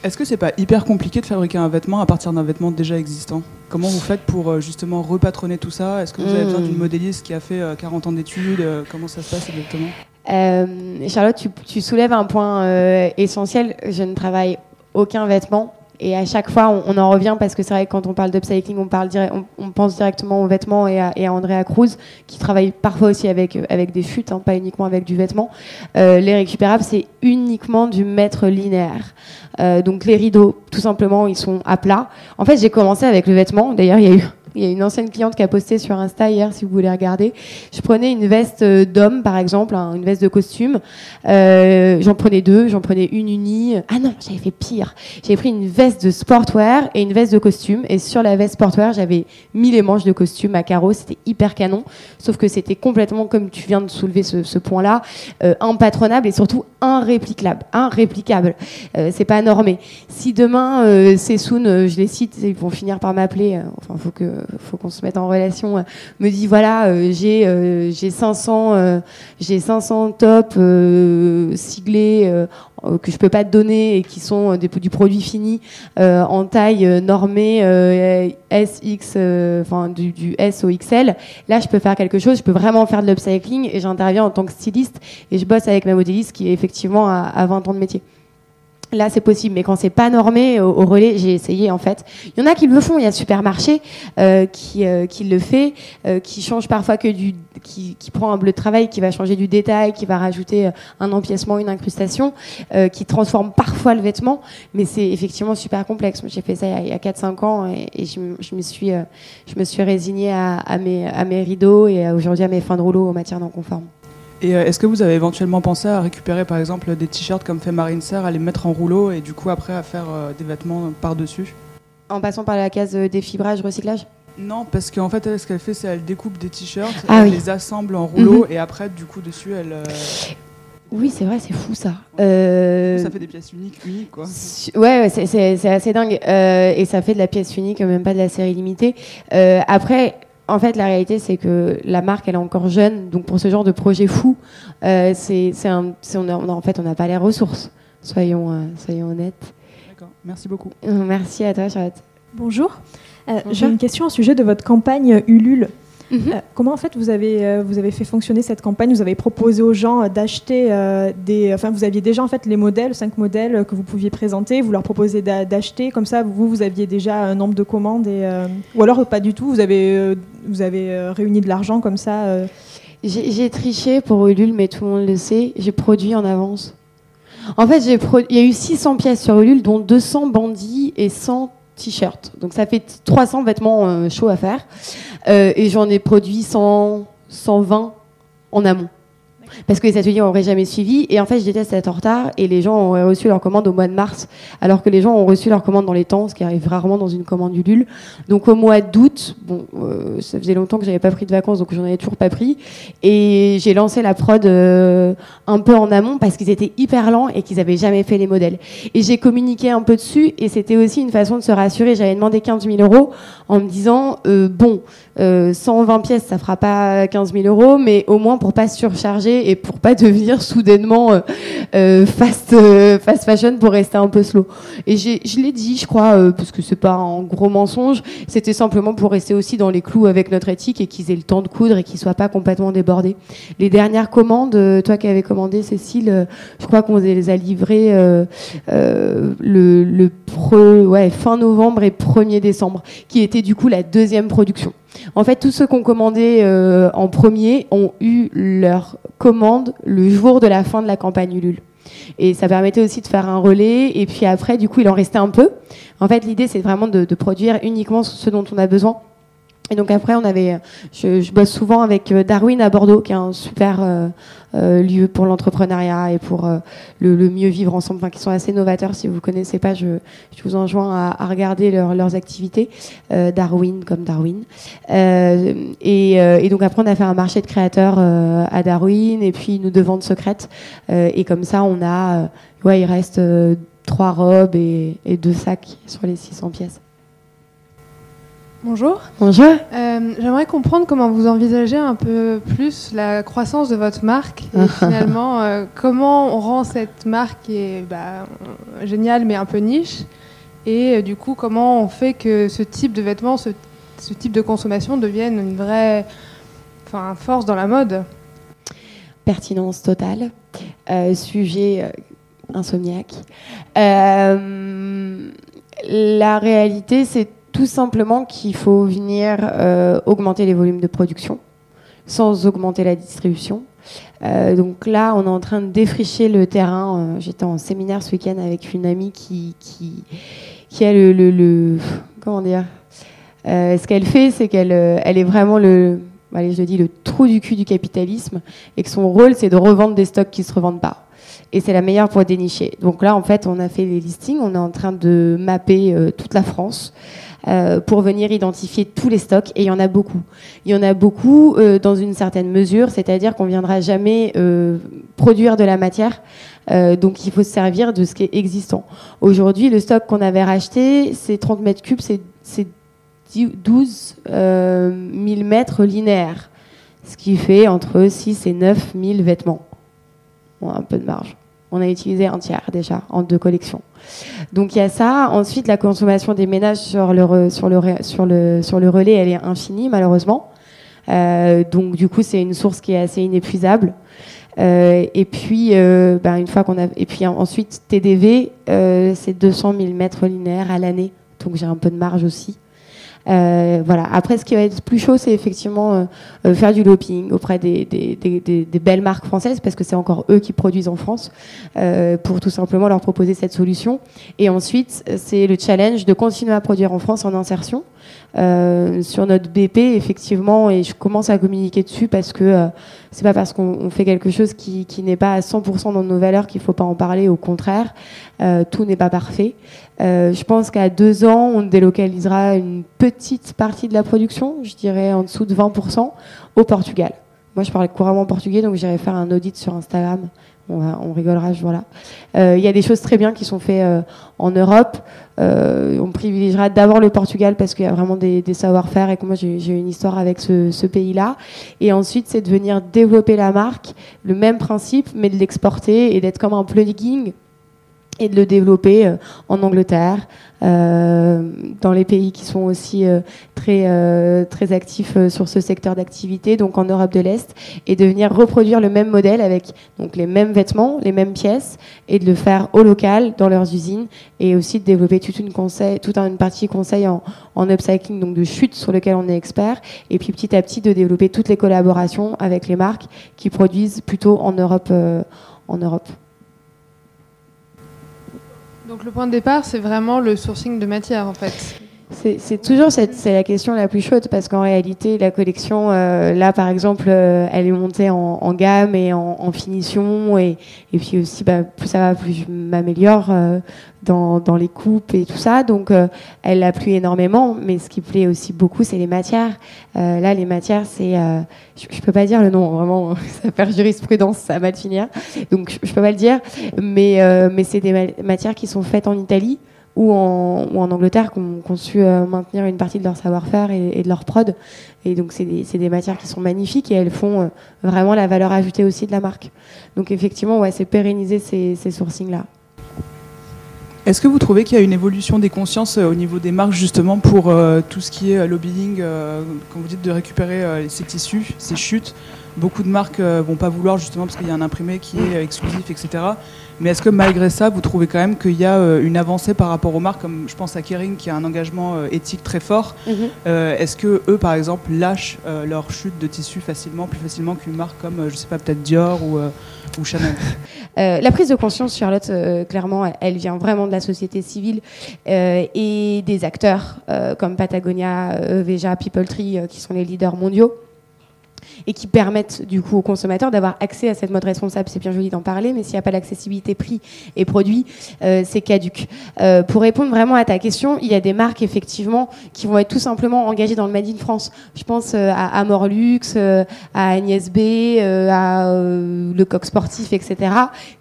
Est-ce que c'est pas hyper compliqué de fabriquer un vêtement à partir d'un vêtement déjà existant? Comment vous faites pour euh, justement repatronner tout ça? Est-ce que vous avez besoin d'une hmm. modéliste qui a fait 40 euh, ans d'études euh, Comment ça se passe exactement? Charlotte, tu, tu, soulèves un point essentiel. Je ne travaille aucun vêtement et à chaque fois, on, en revient parce que c'est vrai que quand on parle d'upcycling, on, parle on, pense directement aux vêtements et à, et à, Andrea Cruz, qui travaille parfois aussi avec, avec des chutes, hein, pas uniquement avec du vêtement. Euh, les récupérables, c'est uniquement du mètre linéaire. Euh, donc les rideaux, tout simplement, ils sont à plat. En fait, j'ai commencé avec le vêtement. D'ailleurs, il y a eu il y a une ancienne cliente qui a posté sur Insta hier, si vous voulez regarder. Je prenais une veste euh, d'homme, par exemple, hein, une veste de costume. Euh, j'en prenais deux, j'en prenais une unie. Ah non, j'avais fait pire. J'avais pris une veste de sportwear et une veste de costume. Et sur la veste sportwear, j'avais mis les manches de costume à carreaux. C'était hyper canon. Sauf que c'était complètement, comme tu viens de soulever ce, point-là, euh, impatronable et surtout irréplicable. Irréplicable. Euh, c'est pas normé. Si demain, euh, Soon, euh, je les cite, ils vont finir par m'appeler. enfin, faut que faut qu'on se mette en relation, euh, me dit voilà, euh, j'ai j'ai 500 j'ai 500 tops siglés que je peux pas te donner et qui sont du produit fini en taille normée SX, enfin du, S au XL. Là, je peux faire quelque chose. Je peux vraiment faire de l'upcycling et j'interviens en tant que styliste et je bosse avec ma modéliste qui est effectivement à 20 ans de métier. Là, c'est possible, mais quand c'est pas normé au, relais, j'ai essayé en fait. Il y en a qui le font. Il y a Supermarché euh, qui, euh, qui le fait, euh, qui change parfois que du, qui, qui, prend un bleu de travail, qui va changer du détail, qui va rajouter euh, un empiècement, une incrustation, euh, qui transforme parfois le vêtement. Mais c'est effectivement super complexe. J'ai fait ça il y a, 4-5 ans et, je, me suis, je me suis résignée à, à, mes, à mes rideaux et aujourd'hui à mes fins de rouleau en matière non conforme. Et euh, est-ce que vous avez éventuellement pensé à récupérer par exemple des t-shirts comme fait Marine Serre, à les mettre en rouleau et du coup après à faire euh, des vêtements par-dessus? En passant par la case des fibrages, recyclage? Non, parce qu'en fait, ce qu'elle fait, c'est qu'elle découpe des t-shirts, ah elle les assemble en rouleau, mhm. et après, du coup, dessus, elle. Oui, c'est vrai, c'est fou ça. Ça fait des pièces uniques, uniques quoi. Ouais, c'est assez dingue. et ça fait de la pièce unique, même pas de la série limitée. après, en fait, la réalité, c'est que la marque, elle est encore jeune. Donc, pour ce genre de projet fou, euh, c'est, un, on en fait, on n'a pas les ressources. Soyons, euh, soyons honnêtes. D'accord. Merci beaucoup. Euh, merci à toi, Charlotte. Bonjour. J'ai une question au sujet de votre campagne Ulule. Euh, comment en fait vous avez, euh, vous avez fait fonctionner cette campagne? Vous avez proposé aux gens euh, d'acheter des. Enfin, vous aviez déjà en fait les modèles, cinq modèles que vous pouviez présenter. Vous leur proposez d'acheter comme ça. Vous, vous aviez déjà un nombre de commandes et ou alors pas du tout. Vous avez, vous avez réuni de l'argent comme ça. J'ai triché pour Ulule, mais tout le monde le sait. J'ai produit en avance. En fait, il y a eu 600 pièces sur Ulule, dont 200 bandits et 100 t-shirts. Donc ça fait 300 vêtements chauds à faire. Euh, et j'en ai produit 100, 120 en amont parce que les ateliers n'auraient jamais suivi. Et en fait, je déteste être en retard et les gens ont reçu leur commande au mois de mars, alors que les gens ont reçu leur commande dans les temps, ce qui arrive rarement dans une commande Ulule. Donc au mois d'août, bon, euh, ça faisait longtemps que j'avais pas pris de vacances, donc j'en avais toujours pas pris. Et j'ai lancé la prod euh, un peu en amont parce qu'ils étaient hyper lents et qu'ils avaient jamais fait les modèles. Et j'ai communiqué un peu dessus et c'était aussi une façon de se rassurer. J'avais demandé 15 000 euros en me disant, euh, bon, 120 pièces, ça fera pas 15 000 euros, mais au moins pour pas se surcharger et pour pas devenir soudainement euh, euh, fast, euh, fast fashion pour rester un peu slow. Et je l'ai dit, je crois, parce que c'est pas un gros mensonge, c'était simplement pour rester aussi dans les clous avec notre éthique et qu'ils aient le temps de coudre et qu'ils soient pas complètement débordés. Les dernières commandes, toi qui avais commandé, Cécile, je crois qu'on les a livrées fin novembre et 1er décembre, qui était du coup la deuxième production. En fait, tous ceux qui ont commandé euh, en premier ont eu leur commande le jour de la fin de la campagne Ulule. Et ça permettait aussi de faire un relais. Et puis après, du coup, il en restait un peu. En fait, l'idée, c'est vraiment de, de, produire uniquement ce dont on a besoin et donc après, on avait, je, je, bosse souvent avec euh, Darwin à Bordeaux, qui est un super euh, euh lieu pour l'entrepreneuriat et pour euh, le, le, mieux vivre ensemble, enfin, qui sont assez novateurs. Si vous connaissez pas, je, je vous enjoins à, à regarder leur, leurs activités. Darwin comme Darwin. Et, et, donc après, on a fait un marché de créateurs à Darwin et puis nous de ventes secrètes. et comme ça, on a, ouais, il reste trois robes et, et deux sacs sur les 600 pièces. Bonjour. Bonjour. Euh, j'aimerais comprendre comment vous envisagez un peu plus la croissance de votre marque et finalement euh, comment on rend cette marque qui est bah, géniale mais un peu niche et euh, du coup comment on fait que ce type de vêtements, ce, type de consommation devienne une vraie force dans la mode? Pertinence totale. sujet insomniaque. la réalité c'est tout simplement qu'il faut venir euh, augmenter les volumes de production sans augmenter la distribution. Euh, donc là, on est en train de défricher le terrain. Euh, j'étais en séminaire ce week-end avec une amie qui, qui, qui a le, le, comment dire Ce qu'elle fait, c'est qu'elle elle est vraiment le, allez, je dis le trou du cul du capitalisme et que son rôle, c'est de revendre des stocks qui se revendent pas. Et c'est la meilleure pour dénicher. Donc là, en fait, on a fait les listings. On est en train de mapper toute la France. Euh, pour venir identifier tous les stocks. Et il y en a beaucoup. Il y en a beaucoup euh, dans une certaine mesure, c'est-à-dire qu'on viendra jamais euh, produire de la matière. donc il faut se servir de ce qui est existant. Aujourd'hui, le stock qu'on avait racheté, c'est 30 mètres cubes, c'est 12 000 mètres linéaires, ce qui fait entre 6 et 9 000 vêtements. Bon, un peu de marge. On a utilisé un tiers déjà en deux collections. Donc il y a ça. Ensuite, la consommation des ménages sur le, sur le, sur le, sur le relais, elle est infinie malheureusement. Euh, donc du coup, c'est une source qui est assez inépuisable. Euh, et puis, euh, ben, une fois qu'on a, et puis ensuite TDV, c'est 200 000 mètres linéaires à l'année. Donc j'ai un peu de marge aussi. Euh, voilà. Après, ce qui va être plus chaud, c'est effectivement euh, euh, faire du lobbying auprès des, des, des, des, belles marques françaises, parce que c'est encore eux qui produisent en France, pour tout simplement leur proposer cette solution. Et ensuite, c'est le challenge de continuer à produire en France en insertion. Sur notre BP, effectivement, et je commence à communiquer dessus parce que c'est pas parce qu'on fait quelque chose qui, qui n'est pas à 100% dans nos valeurs qu'il faut pas en parler. Au contraire, tout n'est pas parfait. je pense qu'à deux ans, on délocalisera une petite partie de la production, je dirais en dessous de 20%, au Portugal. Moi, je parle couramment portugais, donc j'irai faire un audit sur Instagram. On, rigolera, voilà. Il y a des choses très bien qui sont faites en Europe. Euh, on privilégiera d'abord le Portugal parce qu'il y a vraiment des, savoir-faire et que moi j'ai une histoire avec ce, pays-là. Et ensuite, c'est de venir développer la marque, le même principe, mais de l'exporter et d'être comme un plugin et de le développer euh, en Angleterre, euh, dans les pays qui sont aussi euh, très, euh, très actifs sur ce secteur d'activité, donc en Europe de l'Est, et de venir reproduire le même modèle avec donc les mêmes vêtements, les mêmes pièces, et de le faire au local, dans leurs usines, et aussi de développer toute une, conseil, toute une partie conseil en, en upcycling, donc de chute sur lequel on est expert, et puis petit à petit de développer toutes les collaborations avec les marques qui produisent plutôt en Europe. en Europe. Donc le point de départ, c'est vraiment le sourcing de matière en fait. C'est toujours c'est la question la plus chaude parce qu'en réalité la collection euh, là par exemple euh, elle est montée en, gamme et en, finition et, et puis aussi bah, plus ça va plus je m'améliore euh, dans, dans, les coupes et tout ça. Donc elle a plu énormément mais ce qui plaît aussi beaucoup c'est les matières. Là les matières c'est je, je, peux pas dire le nom vraiment ça faire jurisprudence ça va mal finir. Donc je, je peux pas le dire mais mais c'est des matières qui sont faites en Italie ou en, ou en Angleterre qui ont, su euh, maintenir une partie de leur savoir-faire et, de leur prod. Et donc, c'est des, matières qui sont magnifiques et elles font euh, vraiment la valeur ajoutée aussi de la marque. Donc, effectivement, ouais, c'est pérenniser ces, ces sourcings-là. Est-ce que vous trouvez qu'il y a une évolution des consciences euh, au niveau des marques justement pour tout ce qui est lobbying, quand vous dites de récupérer ces tissus, ces chutes Beaucoup de marques vont pas vouloir justement parce qu'il y a un imprimé qui est exclusif, etc. Mais est-ce que malgré ça, vous trouvez quand même qu'il y a euh, une avancée par rapport aux marques, comme je pense à Kering qui a un engagement euh, éthique très fort mhm. euh, Est-ce que eux, par exemple, lâchent leur chute de tissu facilement, plus facilement qu'une marque comme, je sais pas, peut-être Dior ou, ou Chanel? La prise de conscience, Charlotte, clairement, elle vient vraiment de la société civile et des acteurs comme Patagonia, Veja, People Tree, qui sont les leaders mondiaux et qui permettent du coup aux consommateurs d'avoir accès à cette mode responsable. C'est bien joli d'en parler, mais s'il n'y a pas l'accessibilité prix et produit, euh, c'est caduque. Euh, pour répondre vraiment à ta question, il y a des marques effectivement qui vont être tout simplement engagées dans le Made in France. Je pense euh, à Amorlux, à Agnès B, à le Coq Sportif, etc.,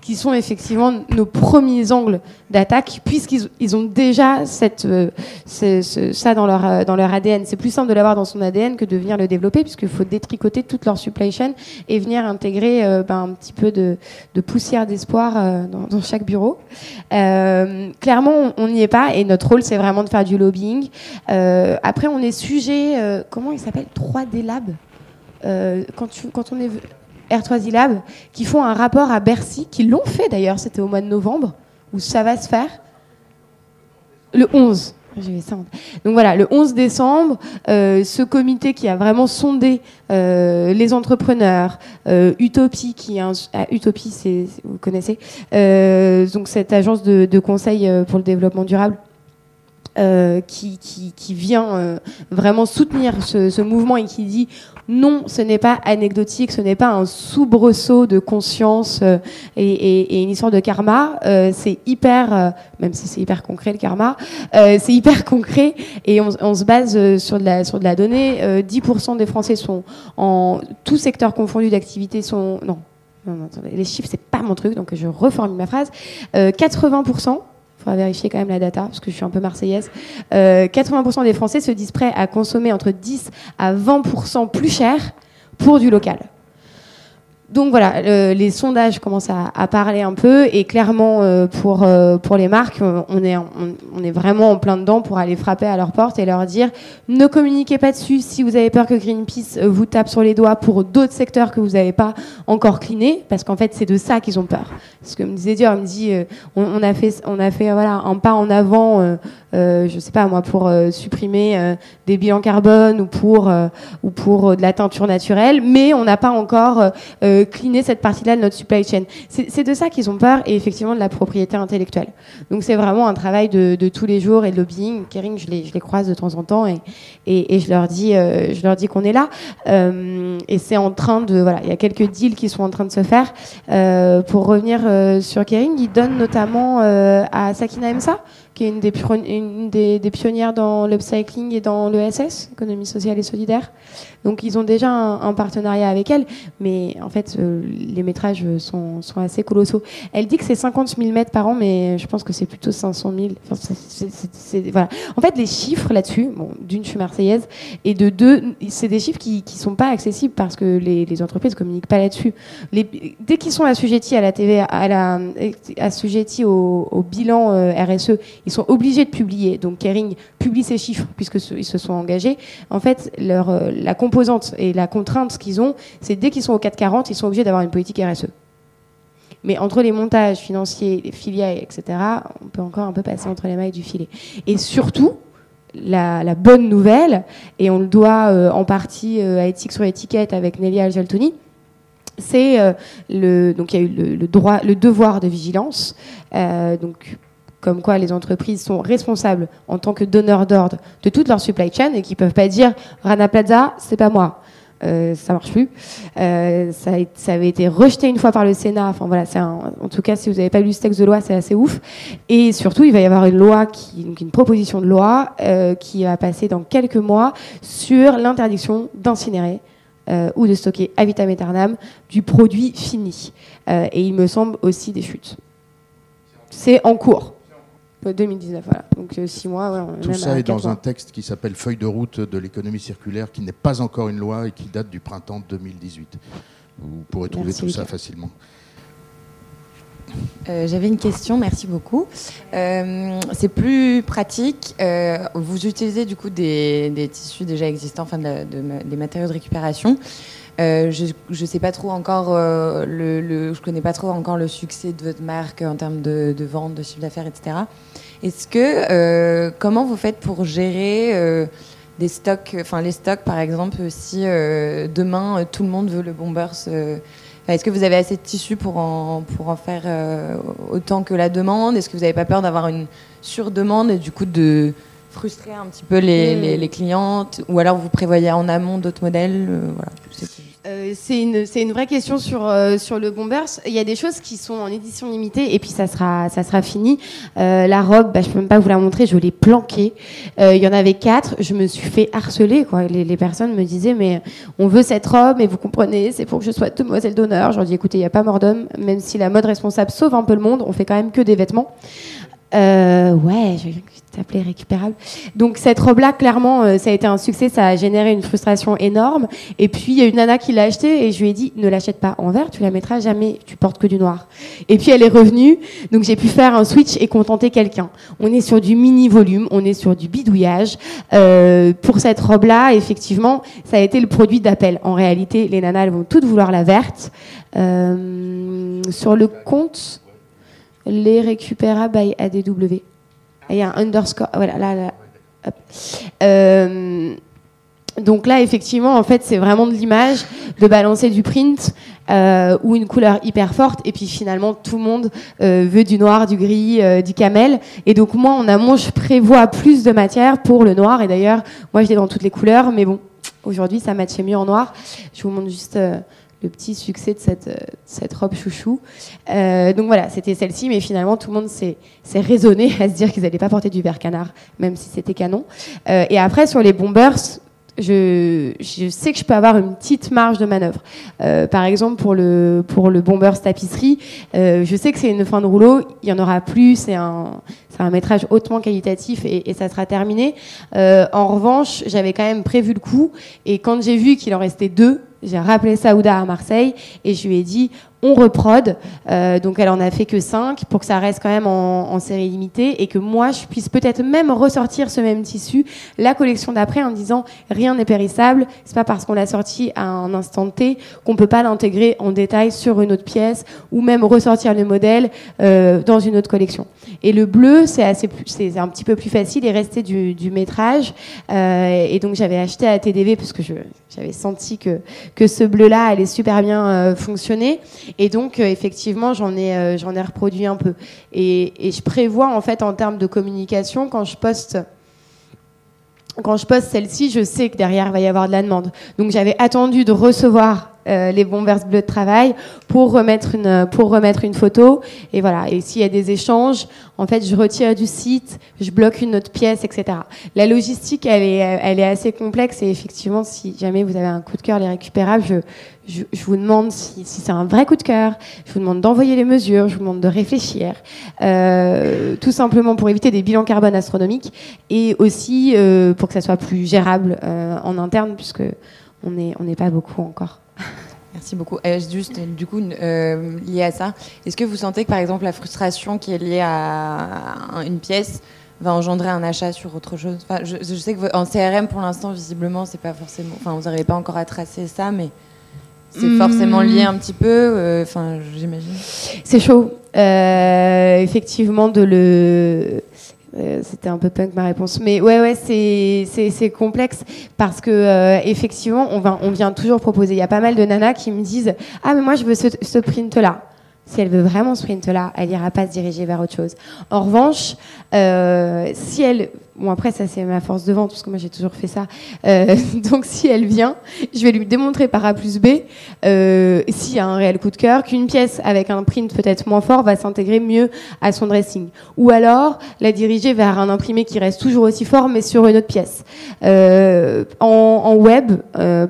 qui sont effectivement nos premiers angles d'attaque, puisqu'ils ils ont déjà ça dans leur ADN. C'est plus simple de l'avoir dans son ADN que de venir le développer, puisqu'il faut détricoter toute leur supply chain et venir intégrer euh, ben, un petit peu de, poussière d'espoir euh, dans, chaque bureau. Euh, clairement, on n'y est pas et notre rôle, c'est vraiment de faire du lobbying. après, on est sujet, comment il s'appelle? 3D Lab. quand, quand on est R3D Lab, qui font un rapport à Bercy, qui l'ont fait d'ailleurs, c'était au mois de novembre, où ça va se faire. Le 11. Donc voilà, le 11 décembre, euh, ce comité qui a vraiment sondé euh, les entrepreneurs, euh, Utopie, qui ah, Utopie, vous connaissez, donc cette agence de, conseil pour le développement durable. Qui, qui, vient vraiment soutenir ce, mouvement et qui dit non, ce n'est pas anecdotique, ce n'est pas un soubresaut de conscience euh, et, une histoire de karma. Euh, c'est hyper, euh, même si c'est hyper concret le karma, c'est hyper concret et on, se base sur de la, sur de la donnée. 10% des Français sont en tout secteur confondu d'activité sont non. Non, les chiffres, c'est pas mon truc, donc je reformule ma phrase. 80% il faudra vérifier quand même la data, parce que je suis un peu marseillaise. 80% euh, des Français se disent prêts à consommer entre 10 à 20% plus cher pour du local. Donc voilà, les sondages commencent à, parler un peu et clairement euh, pour euh, pour les marques, euh, on est on, est vraiment en plein dedans pour aller frapper à leur porte et leur dire ne communiquez pas dessus si vous avez peur que Greenpeace vous tape sur les doigts pour d'autres secteurs que vous n'avez pas encore clinés parce qu'en fait c'est de ça qu'ils ont peur. Ce que me disait Dior, il me dit on, a fait on a fait voilà un pas en avant, je sais pas moi pour supprimer des bilans carbone ou pour ou pour de la teinture naturelle, mais on n'a pas encore cliner cette partie-là de notre supply chain. C'est de ça qu'ils ont peur et effectivement de la propriété intellectuelle. Donc c'est vraiment un travail de, tous les jours et de lobbying. Kering, je les, croise de temps en temps et, je leur dis, euh, dis qu'on est là. Euh, et c'est en train de, voilà, il y a quelques deals qui sont en train de se faire. Euh, pour revenir sur Kering, ils donnent notamment à Sakina Msa qui est une des, une des, pionnières dans l'upcycling et dans l'ESS, économie sociale et solidaire. Donc ils ont déjà un, partenariat avec elle, mais en fait euh, les métrages sont, assez colossaux. Elle dit que c'est 50 000 mètres par an, mais je pense que c'est plutôt 500 000. voilà. En fait les chiffres là-dessus, bon, d'une je suis marseillaise, et de deux, c'est des chiffres qui ne sont pas accessibles parce que les, entreprises ne communiquent pas là-dessus. Dès qu'ils sont assujettis à la TV, assujettis au, au bilan euh, RSE, ils sont obligés de publier. Donc Kering publie ces chiffres puisqu'ils se sont engagés. En fait, leur, euh, la et la contrainte qu'ils ont, c'est dès qu'ils sont au 440, ils sont obligés d'avoir une politique RSE. Mais entre les montages financiers, les filiales, etc., on peut encore un peu passer entre les mailles du filet. Et surtout, la, bonne nouvelle, et on le doit euh, en partie euh, à Éthique sur étiquette avec Nelly Aljaltoni, c'est le donc il y a eu le, droit, le devoir de vigilance. donc comme quoi les entreprises sont responsables en tant que donneurs d'ordre de toute leur supply chain et qui peuvent pas dire Rana Plaza, c'est pas moi. Euh, ça marche plus. Euh, ça, avait été rejeté une fois par le Sénat. Enfin voilà, en tout cas, si vous n'avez pas lu ce texte de loi, c'est assez ouf. Et surtout, il va y avoir une loi, qui, donc une proposition de loi euh, qui va passer dans quelques mois sur l'interdiction d'incinérer euh, ou de stocker à vitam aeternam du produit fini. Euh, et il me semble aussi des chutes. C'est en cours. 2019, voilà. Donc 6 euh, mois. Tout ça est dans un texte qui s'appelle Feuille de route de l'économie circulaire, qui n'est pas encore une loi et qui date du printemps 2018. Vous pourrez trouver tout ça facilement. Euh, j'avais une question, merci beaucoup. Euh, c'est plus pratique. vous utilisez du coup des, tissus déjà existants, enfin des matériaux de récupération. Je ne sais pas trop encore le, je connais pas trop encore le succès de votre marque en termes de, de vente, de chiffre d'affaires, etc. Est-ce que euh, comment vous faites pour gérer euh, des stocks, enfin les stocks par exemple, si euh, demain tout le monde veut le bombers Est-ce que vous avez assez de tissus pour en, pour en faire autant que la demande? Est-ce que vous n'avez pas peur d'avoir une surdemande et du coup de frustrer un petit peu les, les, les clientes? Ou alors vous prévoyez en amont d'autres modèles voilà, euh, c'est une, vraie question sur, euh, sur le Bombers. Il y a des choses qui sont en édition limitée et puis ça sera, fini. Euh, la robe, bah, je peux même pas vous la montrer, je l'ai planquée. Il y en avait quatre, je me suis fait harceler. Les, personnes me disaient, mais on veut cette robe, mais vous comprenez, c'est pour que je sois demoiselle d'honneur. Je leur dis, écoutez, il n'y a pas mort d'homme, même si la mode responsable sauve un peu le monde, on fait quand même que des vêtements. Euh, ouais, je t'appelais récupérable. Donc cette robe-là, clairement, euh, ça a été un succès, ça a généré une frustration énorme. Et puis il y a une nana qui l'a achetée et je lui ai dit ne l'achète pas en vert, tu la mettras jamais, tu portes que du noir. Et puis elle est revenue, donc j'ai pu faire un switch et contenter quelqu'un. On est sur du mini volume, on est sur du bidouillage. Euh, pour cette robe-là, effectivement, ça a été le produit d'appel. En réalité, les nanas elles vont toutes vouloir la verte. Euh, sur le compte les récupérables by ADW. Il y a un underscore. Voilà, là, là. Euh, donc là, effectivement, en fait, c'est vraiment de l'image, de balancer du print euh, ou une couleur hyper forte. Et puis finalement, tout le monde euh, veut du noir, du gris, du camel. Et donc moi, en amont, je prévois plus de matière pour le noir. Et d'ailleurs, moi, je l'ai dans toutes les couleurs. Mais bon, aujourd'hui, ça matchait mieux en noir. Je vous montre juste le petit succès de cette, euh, cette robe chouchou. Euh, donc voilà, c'était celle-ci, mais finalement tout le monde s'est raisonné à se dire qu'ils n'allaient pas porter du vert canard, même si c'était canon. Euh, et après, sur les bombers, je, je, sais que je peux avoir une petite marge de manœuvre. Euh, par exemple, pour le, pour le Bombers tapisserie, euh, je sais que c'est une fin de rouleau, il y en aura plus, c'est un, un métrage hautement qualitatif et, et ça sera terminé. Euh, en revanche, j'avais quand même prévu le coup et quand j'ai vu qu'il en restait deux, j'ai rappelé Saouda à Marseille et je lui ai dit on reprod. Euh, donc elle en a fait que 5 pour que ça reste quand même en, série limitée et que moi je puisse peut-être même ressortir ce même tissu la collection d'après en disant rien n'est périssable. C'est pas parce qu'on l'a sorti à un instant T qu'on peut pas l'intégrer en détail sur une autre pièce ou même ressortir le modèle euh, dans une autre collection. Et le bleu c'est assez c'est un petit peu plus facile et resté du, du métrage. Euh, et donc j'avais acheté à TDV parce que j'avais senti que que ce bleu là allait super bien euh, fonctionner. Et donc, euh, effectivement, j'en ai, euh, j'en ai reproduit un peu. Et, je prévois, en fait, en termes de communication, quand je poste quand je poste celle-ci, je sais que derrière il va y avoir de la demande. Donc j'avais attendu de recevoir euh, les bons vers bleus de travail pour remettre une pour remettre une photo et voilà et s'il y a des échanges en fait je retire du site je bloque une autre pièce etc la logistique elle est elle est assez complexe et effectivement si jamais vous avez un coup de cœur les récupérables je je, vous demande si, c'est un vrai coup de cœur, je vous demande d'envoyer les mesures, je vous demande de réfléchir, euh, tout simplement pour éviter des bilans carbone astronomiques et aussi euh, pour que ça soit plus gérable euh, en interne, puisque on n'est pas beaucoup encore. Merci beaucoup. juste, du coup, lié à ça, est-ce que vous sentez que, par exemple, la frustration qui est liée à une pièce va engendrer un achat sur autre chose? Je, je, sais que en CRM, pour l'instant, visiblement, c'est pas forcément. Enfin, vous n'arrivez pas encore à tracer ça, mais c'est forcément lié un petit peu, euh, enfin, j'imagine. C'est chaud, euh, effectivement, de le. Euh, c'était un peu punk ma réponse, mais ouais, ouais, c'est complexe parce que effectivement, on, va, on vient toujours proposer. Il y a pas mal de nanas qui me disent ah mais moi je veux ce, ce print là. Si elle veut vraiment ce print là, elle ira pas se diriger vers autre chose. En revanche, si elle Bon, après, ça, c'est ma force de vente, parce que moi, j'ai toujours fait ça. Euh, donc, si elle vient, je vais lui démontrer par A plus B, euh, s'il y a un réel coup de cœur, qu'une pièce avec un print peut-être moins fort va s'intégrer mieux à son dressing. Ou alors, la diriger vers un imprimé qui reste toujours aussi fort, mais sur une autre pièce. Euh, en, web,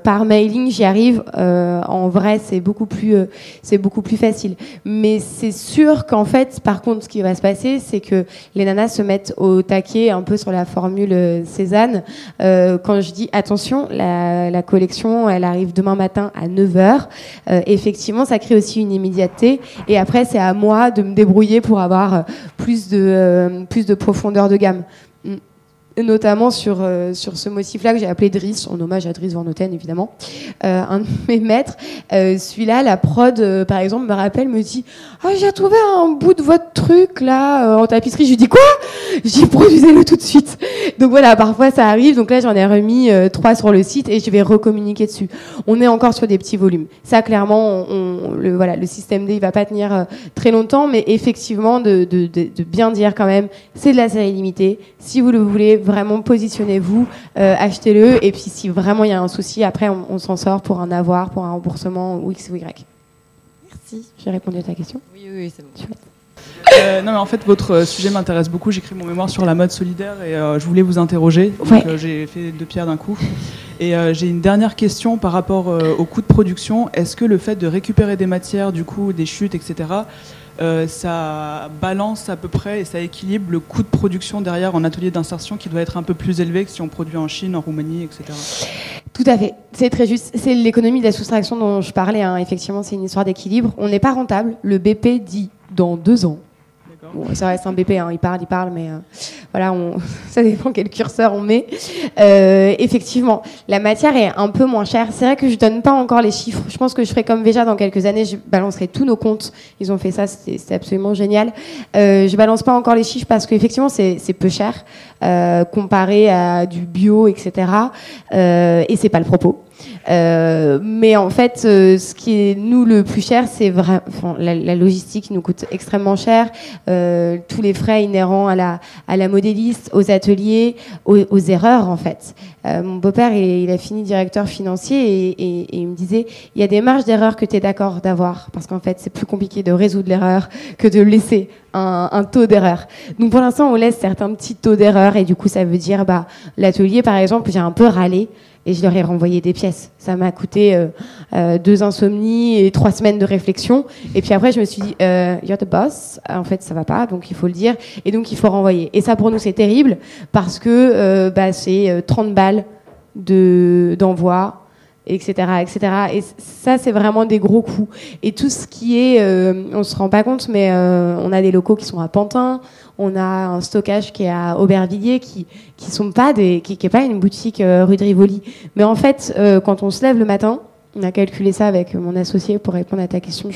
par mailing, j'y arrive. En vrai, c'est beaucoup plus, c'est beaucoup plus facile. Mais c'est sûr qu'en fait, par contre, ce qui va se passer, c'est que les nanas se mettent au taquet un peu sur la formule euh, Cézanne, euh, quand je dis attention, la, collection, elle arrive demain matin à 9h, euh, effectivement, ça crée aussi une immédiateté. Et après, c'est à moi de me débrouiller pour avoir plus de, plus de profondeur de gamme notamment sur, euh, sur ce motif-là que j'ai appelé Driss, en hommage à Driss Van Noten, évidemment, euh, un de mes maîtres. Euh, celui-là, la prod, par exemple, me rappelle, me dit Ah, j'ai trouvé un bout de votre truc, là, en tapisserie. Je lui dis Quoi? J'ai produisez-le tout de suite. Donc voilà, parfois ça arrive. Donc là, j'en ai remis trois sur le site et je vais recommuniquer dessus. On est encore sur des petits volumes. Ça, clairement, on, le, voilà, le système D, il va pas tenir très longtemps, mais effectivement, de, de, de bien dire quand même, c'est de la série limitée. Si vous le voulez, vraiment positionnez-vous, euh, achetez-le, et puis si vraiment il y a un souci, après on, s'en sort pour un avoir, pour un remboursement ou X ou Y. Merci. J'ai répondu à ta question Oui, oui, c'est bon. Euh, non, mais en fait, votre euh, sujet m'intéresse beaucoup. J'écris mon mémoire sur la mode solidaire et je voulais vous interroger. J'ai fait deux pierres d'un coup. Et j'ai une dernière question par rapport au coût de production. Est-ce que le fait de récupérer des matières, du coup, des chutes, etc., euh, ça balance à peu près et ça équilibre le coût de production derrière en atelier d'insertion qui doit être un peu plus élevé que si on produit en Chine, en Roumanie, etc. Tout à fait, c'est très juste. C'est l'économie de la soustraction dont je parlais. Hein. Effectivement, c'est une histoire d'équilibre. On n'est pas rentable. Le BP dit dans deux ans Bon, ça reste un BP, hein, il parle, il parle, mais euh, voilà, on, ça dépend quel curseur on met. Euh, effectivement, la matière est un peu moins chère. C'est vrai que je donne pas encore les chiffres. Je pense que je ferai comme Veja dans quelques années, je balancerai tous nos comptes. Ils ont fait ça, c'était absolument génial. Euh, je balance pas encore les chiffres parce qu'effectivement, c'est peu cher euh, comparé à du bio, etc. Euh, et c'est pas le propos. Euh, mais en fait, euh, ce qui est nous le plus cher, c'est vraiment la, la, logistique nous coûte extrêmement cher. Euh, tous les frais inhérents à la, à la modéliste, aux ateliers, aux, aux erreurs en fait. Euh, mon beau-père, il, il, a fini directeur financier et, et, et, il me disait il y a des marges d'erreur que tu es d'accord d'avoir parce qu'en fait, c'est plus compliqué de résoudre l'erreur que de laisser un, un taux d'erreur. Donc pour l'instant, on laisse certains petits taux d'erreur et du coup, ça veut dire bah l'atelier, par exemple, j'ai un peu râlé et je leur ai renvoyé des pièces. Ça m'a coûté euh, euh, deux insomnies et trois semaines de réflexion. Et puis après, je me suis dit, euh, you're the boss. En fait, ça va pas, donc il faut le dire. Et donc, il faut renvoyer. Et ça, pour nous, c'est terrible parce que euh, bah, c'est 30 balles de, d'envoi etc., etc. Et ça, c'est vraiment des gros coûts. Et tout ce qui est, on se rend pas compte, mais on a des locaux qui sont à Pantin, on a un stockage qui est à Aubervilliers, qui qui sont pas des, qui, pas une boutique euh, rue de Rivoli. Mais en fait, euh, quand on se lève le matin, on a calculé ça avec mon associé pour répondre à ta question.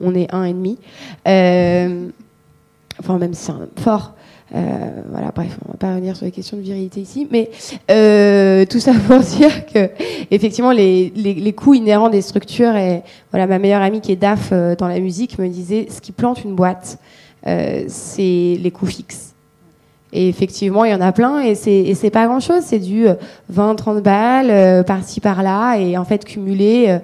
On est un et demi. enfin, même si c'est un fort. Euh, voilà, bref, on va pas revenir sur les questions de virilité ici, mais euh, tout ça pour dire que effectivement les, les, coûts inhérents des structures et voilà ma meilleure amie qui est DAF euh, dans la musique me disait ce qui plante une boîte, euh, c'est les coûts fixes. Et effectivement, il y en a plein et c'est, c'est pas grand chose. C'est du 20, euh, 30 balles euh, par-ci, par-là et en fait cumuler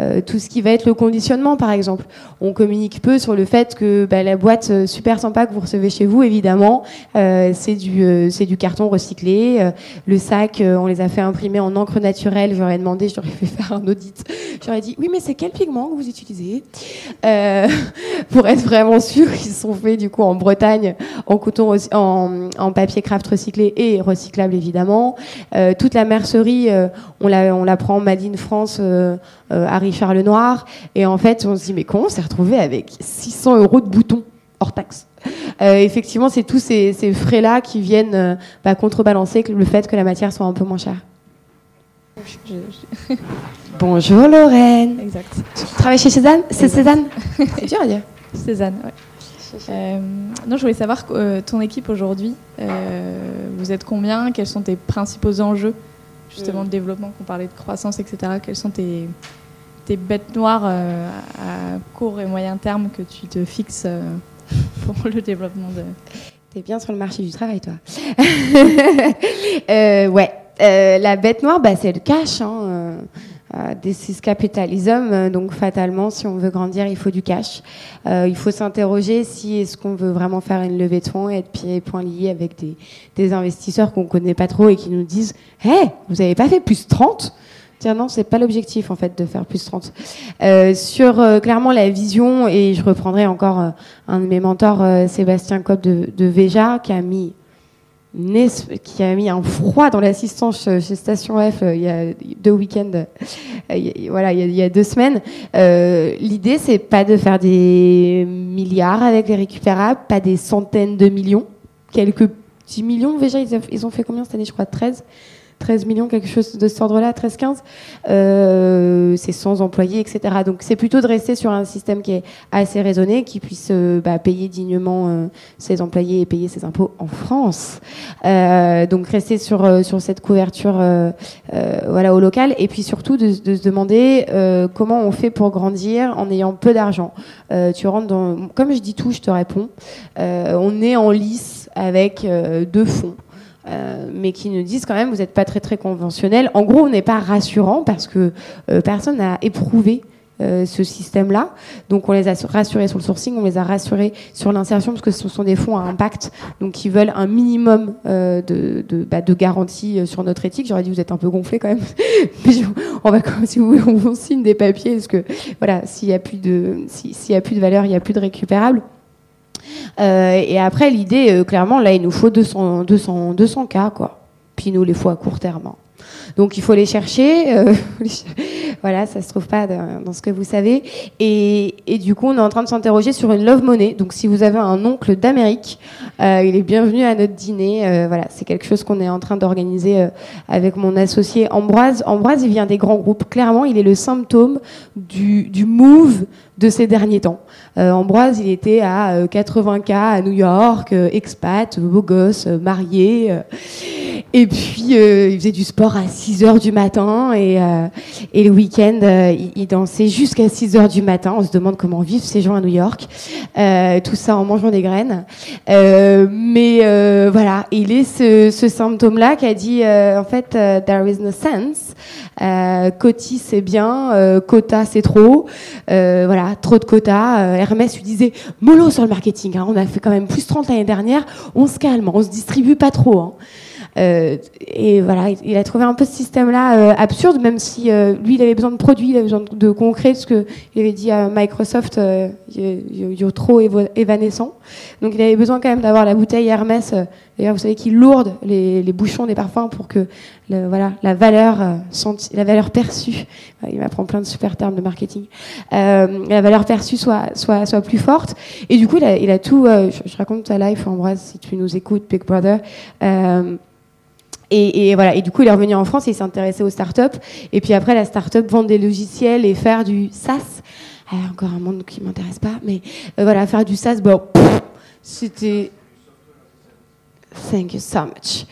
euh, tout ce qui va être le conditionnement, par exemple. On communique peu sur le fait que bah, la boîte super sympa que vous recevez chez vous, évidemment, c'est du, c'est du carton recyclé. le sac, on les a fait imprimer en encre naturelle. J'aurais demandé, j'aurais fait faire un audit. J'aurais dit, oui, mais c'est quel pigment que vous utilisez? Pour être vraiment sûr qu'ils sont faits du coup en Bretagne, en coton, en en papier craft recyclé et recyclable évidemment. Euh, toute la mercerie, euh, on, la, on la prend Made in France euh, à Richard Lenoir. Et en fait, on se dit, mais comment on s'est retrouvé avec 600 euros de boutons hors taxe? Effectivement, c'est tous ces, frais-là qui viennent bah, contrebalancer le fait que la matière soit un peu moins chère. Bonjour Lorraine. Exact. Tu travailles chez Cézanne? C'est Cézanne? C'est dur à dire. Cézanne, oui. Euh, non, je voulais savoir euh, ton équipe aujourd'hui, euh, vous êtes combien? Quels sont tes principaux enjeux justement de mm. développement? Qu'on parlait de croissance, etc. Quelles sont tes, tes bêtes noires à court et moyen terme que tu te fixes pour le développement de... T'es bien sur le marché du travail, toi. ouais. la bête noire, bah, c'est le cash. Hein. Euh, this capitalism, euh, donc fatalement, si on veut grandir, il faut du cash. Euh, il faut s'interroger si est-ce qu'on veut vraiment faire une levée de fonds et être pieds et poings liés avec des, des investisseurs qu'on connaît pas trop et qui nous disent Hé, hey, vous n'avez pas fait plus 30 Tiens, non, c'est pas l'objectif en fait de faire plus 30. Euh, sur euh, clairement la vision, et je reprendrai encore un de mes mentors, Sébastien Cobb de, de Veja, qui a mis qui a mis un froid dans l'assistance chez Station F euh, il y a deux week-ends, euh, voilà, il y, a, deux semaines. Euh, L'idée, c'est pas de faire des milliards avec les récupérables, pas des centaines de millions, quelques petits millions. Déjà, ils ont fait combien cette année? Je crois 13. 13 millions, quelque chose de cet ordre-là, 13-15, euh, c'est sans employés, etc. Donc c'est plutôt de rester sur un système qui est assez raisonné, qui puisse euh, bah, payer dignement euh, ses employés et payer ses impôts en France. donc rester sur, sur cette couverture voilà, au local, et puis surtout de, de se demander comment on fait pour grandir en ayant peu d'argent. tu rentres dans, comme je dis tout, je te réponds. on est en lice avec deux fonds. Euh, mais qui nous disent quand même vous n'êtes pas très très conventionnel. En gros, on n'est pas rassurant parce que euh, personne n'a éprouvé euh, ce système-là. Donc on les a rassurés sur le sourcing, on les a rassurés sur l'insertion parce que ce sont des fonds à impact, donc qui veulent un minimum de, bah, garantie sur notre éthique. J'aurais dit vous êtes un peu gonflé quand même. on va si vous on signe des papiers parce que voilà s'il y a plus de s'il y a plus de valeur, il y a plus de récupérable. Euh, et après, l'idée, euh, clairement, là, il nous faut 200, 200, 200 cas, quoi. Puis nous, les faut à court terme. Hein. Donc il faut les chercher. Euh, voilà, ça se trouve pas dans ce que vous savez. Et, du coup, on est en train de s'interroger sur une love money. Donc si vous avez un oncle d'Amérique, euh, il est bienvenu à notre dîner. Euh, voilà, c'est quelque chose qu'on est en train d'organiser avec mon associé Ambroise. Ambroise, il vient des grands groupes. Clairement, il est le symptôme du, move de ces derniers temps. Ambroise, il était à 80K à New York, expat, beau gosse, marié. Et puis, il faisait du sport à 6 heures du matin et, euh, et le week-end, euh, il, dansait jusqu'à 6 heures du matin. On se demande comment vivent ces gens à New York. Euh, tout ça en mangeant des graines. mais voilà, il est ce, ce symptôme-là qui a dit en fait, there is no sense. Coty c'est bien, quota c'est trop. voilà, trop de quotas. Hermès lui disait mollo sur le marketing. Hein. on a fait quand même plus 30 l'année dernière. On se calme, on se distribue pas trop. Hein. Euh, et voilà, il a trouvé un peu ce système-là euh, absurde, même si euh, lui, il avait besoin de produits, il avait besoin de, concret, ce qu'il avait dit à Microsoft, il est trop évanescent. Donc il avait besoin quand même d'avoir la bouteille Hermès. D'ailleurs, vous savez qu'il lourde les, bouchons des parfums pour que voilà, la valeur la valeur perçue, il m'apprend plein de super termes de marketing, la valeur perçue soit, soit, soit plus forte. Et du coup, il a, tout. Je, je, raconte ta life, Ambroise, si tu nous écoutes, Big Brother. Et, et, voilà. Et du coup, il est revenu en France et il s'est intéressé aux startups. Et puis après, la startup vend des logiciels et faire du SaaS. Ah, encore un monde qui m'intéresse pas, mais euh, voilà, faire du SaaS, bon, c'était Thank you so much.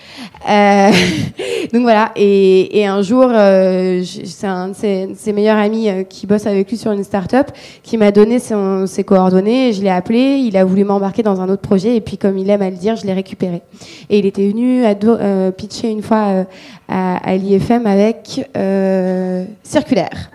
Euh, donc voilà, et, un jour, euh, c'est un de ses, meilleurs amis euh, qui bosse avec lui sur une start-up qui m'a donné ses coordonnées. Je l'ai appelé, il a voulu m'embarquer dans un autre projet, et puis comme il aime à le dire, je l'ai récupéré. Et il était venu pitcher une fois à, à l'IFM avec Circulaire.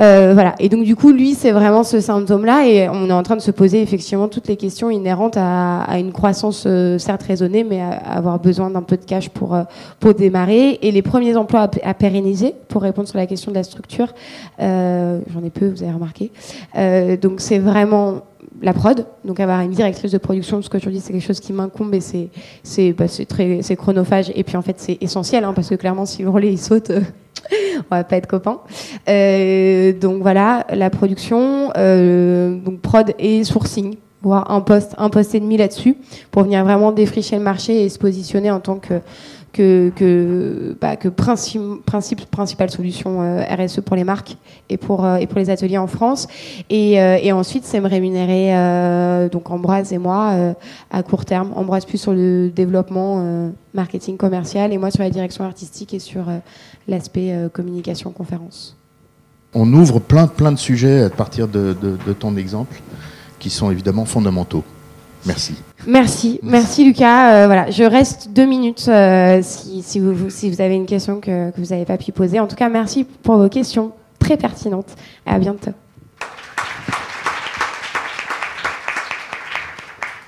Euh, voilà. Et donc du coup, lui, c'est vraiment ce symptôme-là, et on est en train de se poser effectivement toutes les questions inhérentes à, à une croissance euh, certes raisonnée, mais à, avoir besoin d'un peu de cash pour euh, pour démarrer. Et les premiers emplois à, à, pérenniser, pour répondre sur la question de la structure, euh, j'en ai peu, vous avez remarqué. donc c'est vraiment la prod, donc avoir une directrice de production, ce que je dis, c'est quelque chose qui m'incombe et c'est c'est bah, très c'est chronophage et puis en fait c'est essentiel hein, parce que clairement si le relais il saute on va pas être copains. Euh, donc voilà, la production, euh, donc prod et sourcing, voire un poste, un poste et demi là-dessus, pour venir vraiment défricher le marché et se positionner en tant que que, que, bah, principe, principale solution euh, RSE pour les marques et pour, euh, et pour les ateliers en France. Et, et ensuite, c'est me rémunérer, donc Ambroise et moi, à court terme. Ambroise plus sur le développement marketing commercial et moi sur la direction artistique et sur l'aspect communication conférence. On ouvre plein, plein de sujets à partir de, de, de ton exemple qui sont évidemment fondamentaux. Merci. Merci, merci Lucas. Euh, voilà, je reste deux minutes euh, si, si, vous, si vous avez une question que, que vous n'avez pas pu poser. En tout cas, merci pour vos questions très pertinentes. À bientôt.